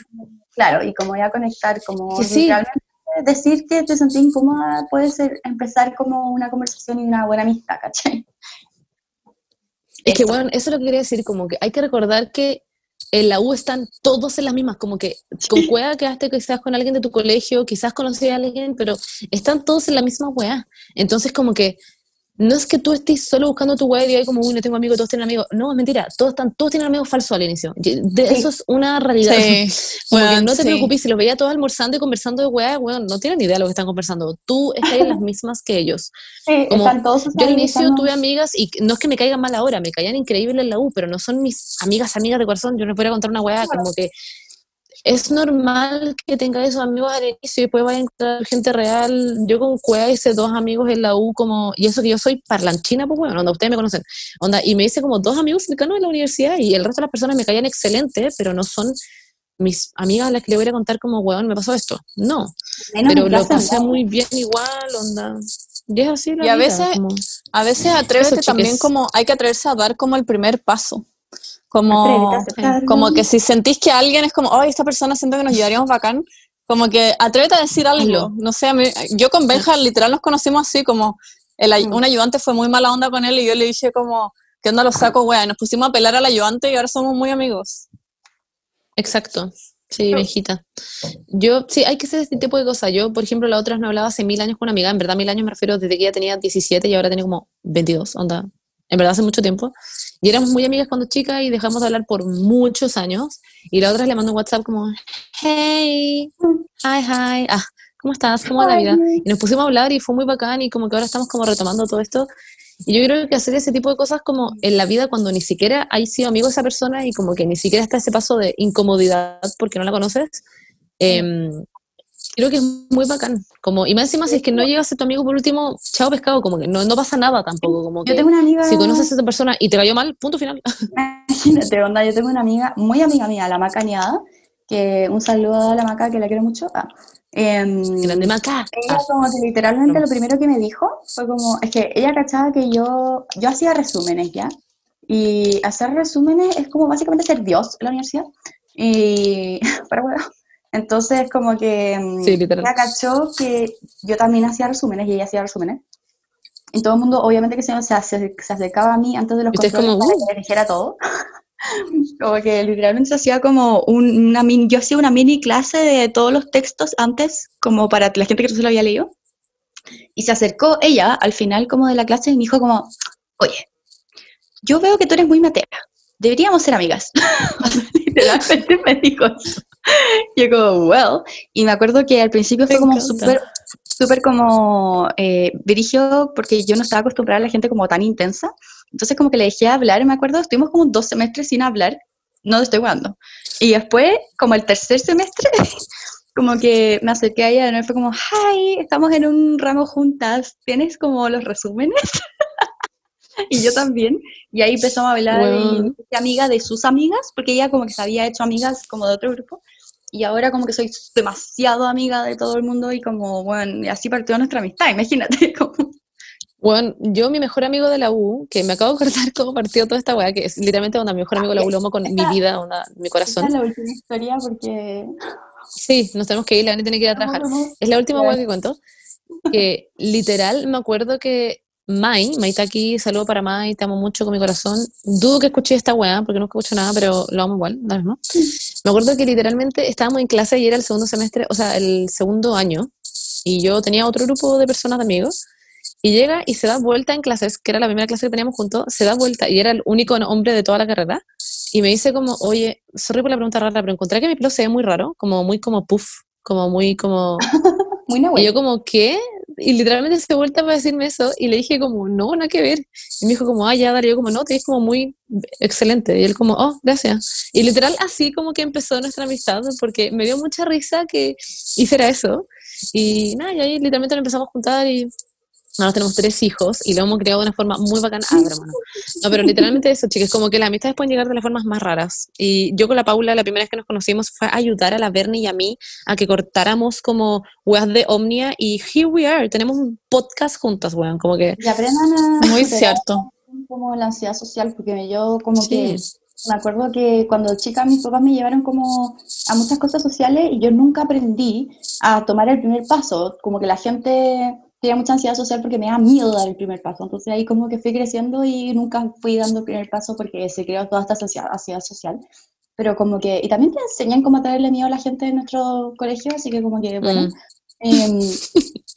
claro, y como ya conectar, como realmente decir que te sentí incómoda puede ser empezar como una conversación y una buena amistad, ¿cachai? Es que, bueno, eso es lo que quería decir, como que hay que recordar que en la U están todos en las mismas, como que con cueva quedaste quizás con alguien de tu colegio, quizás conocí a alguien, pero están todos en la misma weá. Entonces, como que no es que tú estés solo buscando tu web y hay como, uy, no tengo amigos, todos tienen amigos. No, es mentira, todos, están, todos tienen amigos falsos al inicio. De Eso es una realidad. no te preocupes, si los veía todos almorzando y conversando de web, bueno, no tienen ni idea de lo que están conversando. Tú estás en las mismas que ellos. Sí, están todos yo al inicio tuve amigas y no es que me caigan mal ahora, me caían increíbles en la U, pero no son mis amigas, amigas de corazón. Yo no podría contar una weá como que es normal que tenga esos amigos al inicio y después vaya a encontrar gente real. Yo con Cueva hice dos amigos en la U, como, y eso que yo soy parlanchina, pues bueno, onda, ustedes me conocen, onda, y me hice como dos amigos cercanos en la universidad y el resto de las personas me caían excelente, pero no son mis amigas a las que le voy a contar como, weón, me pasó esto. No, pero lo pasé muy bien igual, onda. Y es así la Y a vida, veces- como- A veces atrévete Eso, también como, hay que atreverse a dar como el primer paso. Como, como que si sentís que alguien es como, oh, esta persona siento que nos llevaríamos bacán, como que atrévete a decir algo. No sé, a mí, yo con Benja literal nos conocimos así, como el, ay- Mm. un ayudante fue muy mala onda con él y yo le dije como, ¿qué onda lo saco, wea? Y nos pusimos a pelar al ayudante y ahora somos muy amigos. Exacto. Sí, viejita. Yo, sí, hay que hacer este tipo de cosas. Yo, por ejemplo, la otra no hablaba hace mil años con una amiga. En verdad, mil años me refiero desde que ella tenía 17 y ahora tiene como 22. Onda, en verdad, hace mucho tiempo. Y éramos muy amigas cuando chica y dejamos de hablar por muchos años. Y la otra le mandó un WhatsApp como, hey, hi, hi, ah, ¿cómo estás? ¿Cómo va la vida? Y nos pusimos a hablar y fue muy bacán y como que ahora estamos como retomando todo esto. Y yo creo que hacer ese tipo de cosas como en la vida cuando ni siquiera hay sido amigo de esa persona y como que ni siquiera está ese paso de incomodidad porque no la conoces, em, creo que es muy bacán. Como, y más encima si es que no llega a ser tu amigo por último, chao pescado, como que no, no pasa nada tampoco. Como Yo que tengo una amiga. si conoces a esa persona y te cayó mal, punto final. Imagínate, onda, yo tengo una amiga, muy amiga mía, la Macañada, que un saludo a la Maca, que la quiero mucho. Ah, em, Grande maca. ella como que literalmente lo primero que me dijo fue como, es que ella cachaba que yo, yo hacía resúmenes, ¿ya? Y hacer resúmenes es como básicamente ser Dios en la universidad. Y, para bueno, entonces como que mm, Sí, literal. ella cachó que yo también hacía resúmenes y ella hacía resúmenes. Y todo el mundo, obviamente, que se, se, se acercaba a mí antes de los controles como, para "Uh". que le dijera todo. como que literalmente se hacía como un- una mini, yo hacía una mini clase de todos los textos antes, como para la gente que no se lo había leído. Y se acercó ella al final como de la clase y me dijo como, oye, yo veo que tú eres muy matera, deberíamos ser amigas. Literalmente me dijo eso. Yo como, well, y me acuerdo que al principio fue como súper, súper como eh, dirigido porque yo no estaba acostumbrada a la gente como tan intensa. Entonces como que le dejé hablar, me acuerdo, estuvimos como dos semestres sin hablar, no te estoy jugando. Y después, como el tercer semestre, como que me acerqué a ella y fue como, hi, estamos en un ramo juntas, ¿tienes como los resúmenes? y yo también. Y ahí empezamos a hablar me hice amiga de sus amigas, porque ella como que se había hecho amigas como de otro grupo. Y ahora como que soy demasiado amiga de todo el mundo y como, bueno, y así partió nuestra amistad, imagínate. Como, Bueno, yo mi mejor amigo de la U, que me acabo de acordar cómo partió toda esta weá, que es literalmente onda, mi mejor amigo de la U, lo amo con mi vida, onda, mi esta corazón. es la última historia porque... Sí, nos tenemos que ir, la Vani tiene que ir a trabajar. Es la última hueá que cuento. Que literal me acuerdo que Mai, Mai está aquí, saludo para Mai, te amo mucho con mi corazón. Dudo que escuché esta weá, porque no escucho nada, pero lo amo igual, da lo mismo. Me acuerdo que literalmente estábamos en clase y era el segundo semestre, o sea, el segundo año, y yo tenía otro grupo de personas de amigos, y llega y se da vuelta en clases, que era la primera clase que teníamos juntos, se da vuelta y era el único hombre de toda la carrera, y me dice como, oye, sorry por la pregunta rara, pero encontré que mi pelo se ve muy raro, como muy como puff, como muy como... Muy Y yo como, ¿qué? Y literalmente se vuelta para decirme eso y le dije como, no, nada que ver. Y me dijo como, ah, ya, yo como, no, te es como muy excelente. Y él como, oh, gracias. Y literal así como que empezó nuestra amistad porque me dio mucha risa que hiciera eso. Y nada, y ahí literalmente nos empezamos a juntar y ahora tenemos tres hijos y lo hemos creado de una forma muy bacana. Ah, bueno. No, pero literalmente eso, chicos, como que las amistades pueden llegar de las formas más raras. Y yo con la Paula, la primera vez que nos conocimos fue ayudar a la Bernie y a mí a que cortáramos como weas de Omnia y here we are, tenemos un podcast juntas, weón, como que... Y aprendan a Muy cierto. como la ansiedad social, porque yo como que Sí. me acuerdo que cuando chica mis papás me llevaron como a muchas cosas sociales y yo nunca aprendí a tomar el primer paso, como que la gente tenía mucha ansiedad social porque me da miedo dar el primer paso, entonces ahí como que fui creciendo y nunca fui dando el primer paso porque se creó toda esta ansiedad ansiedad social. Pero como que, y también te enseñan cómo traerle miedo a la gente en nuestro colegio, así que como que, bueno, Mm. Em,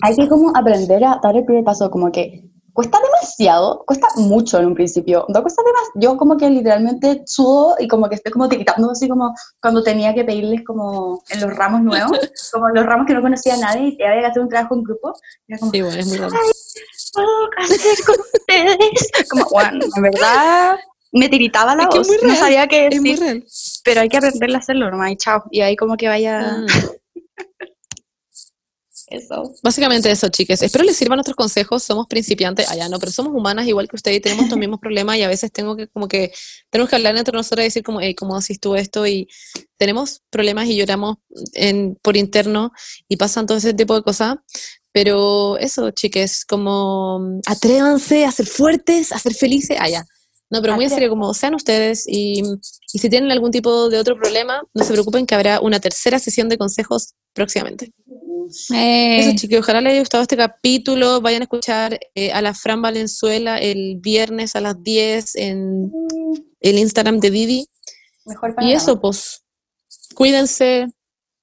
hay que como aprender a dar el primer paso, como que cuesta demasiado, cuesta mucho en un principio, no cuesta demasiado, yo como que literalmente sudo y como que estoy como tiritando así como cuando tenía que pedirles como en los ramos nuevos, como los ramos que no conocía a nadie y había que hacer un trabajo en grupo, era como, Sí, bueno, es muy raro. ¿puedo hacer con ustedes? Como, bueno, en verdad, me tiritaba la Es que voz, muy no real, sabía qué Es muy decir, real. pero hay que aprenderle a hacerlo nomás y chao. Y ahí como que vaya Mm. eso. Básicamente eso, chicas. Espero les sirvan nuestros consejos. Somos principiantes, allá no, pero somos humanas igual que ustedes y tenemos estos mismos problemas y a veces tengo que como que tenemos que hablar entre nosotros y decir como, hey, ¿cómo haces tú esto? Y tenemos problemas y lloramos en, por interno y pasan todo ese tipo de cosas. Pero eso, chiques, como atrévanse a ser fuertes, a ser felices, allá. No, pero muy en serio, como sean ustedes y, y si tienen algún tipo de otro problema, no se preocupen que habrá una tercera sesión de consejos próximamente. Eh, Eso, chicos, ojalá les haya gustado este capítulo. Vayan a escuchar eh, a la Fran Valenzuela el viernes a las 10 en el Instagram de Didi. Mejor Y eso, pues, cuídense,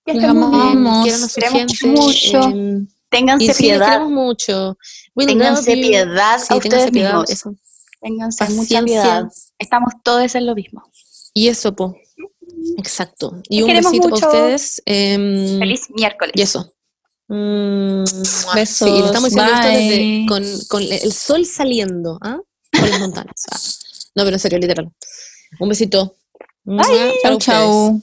Que bien. amamos. quieran a su gente. mucho. y Ténganse sí, les piedad. queremos mucho. We Ténganse love piedad Sí, a ténganse ustedes piedad, mismos. eso. Ténganse mucha Paciencia. piedad. Estamos todos en lo mismo. Y eso, pues. Exacto. Y Te un besito mucho. para ustedes. em, Feliz miércoles. Y eso. Mm, Besos, sí, estamos diciendo esto desde, bye. con, con el sol saliendo, ¿ah? Con las montañas. ah. No, pero en serio, literal. Un besito. Para chau, chau.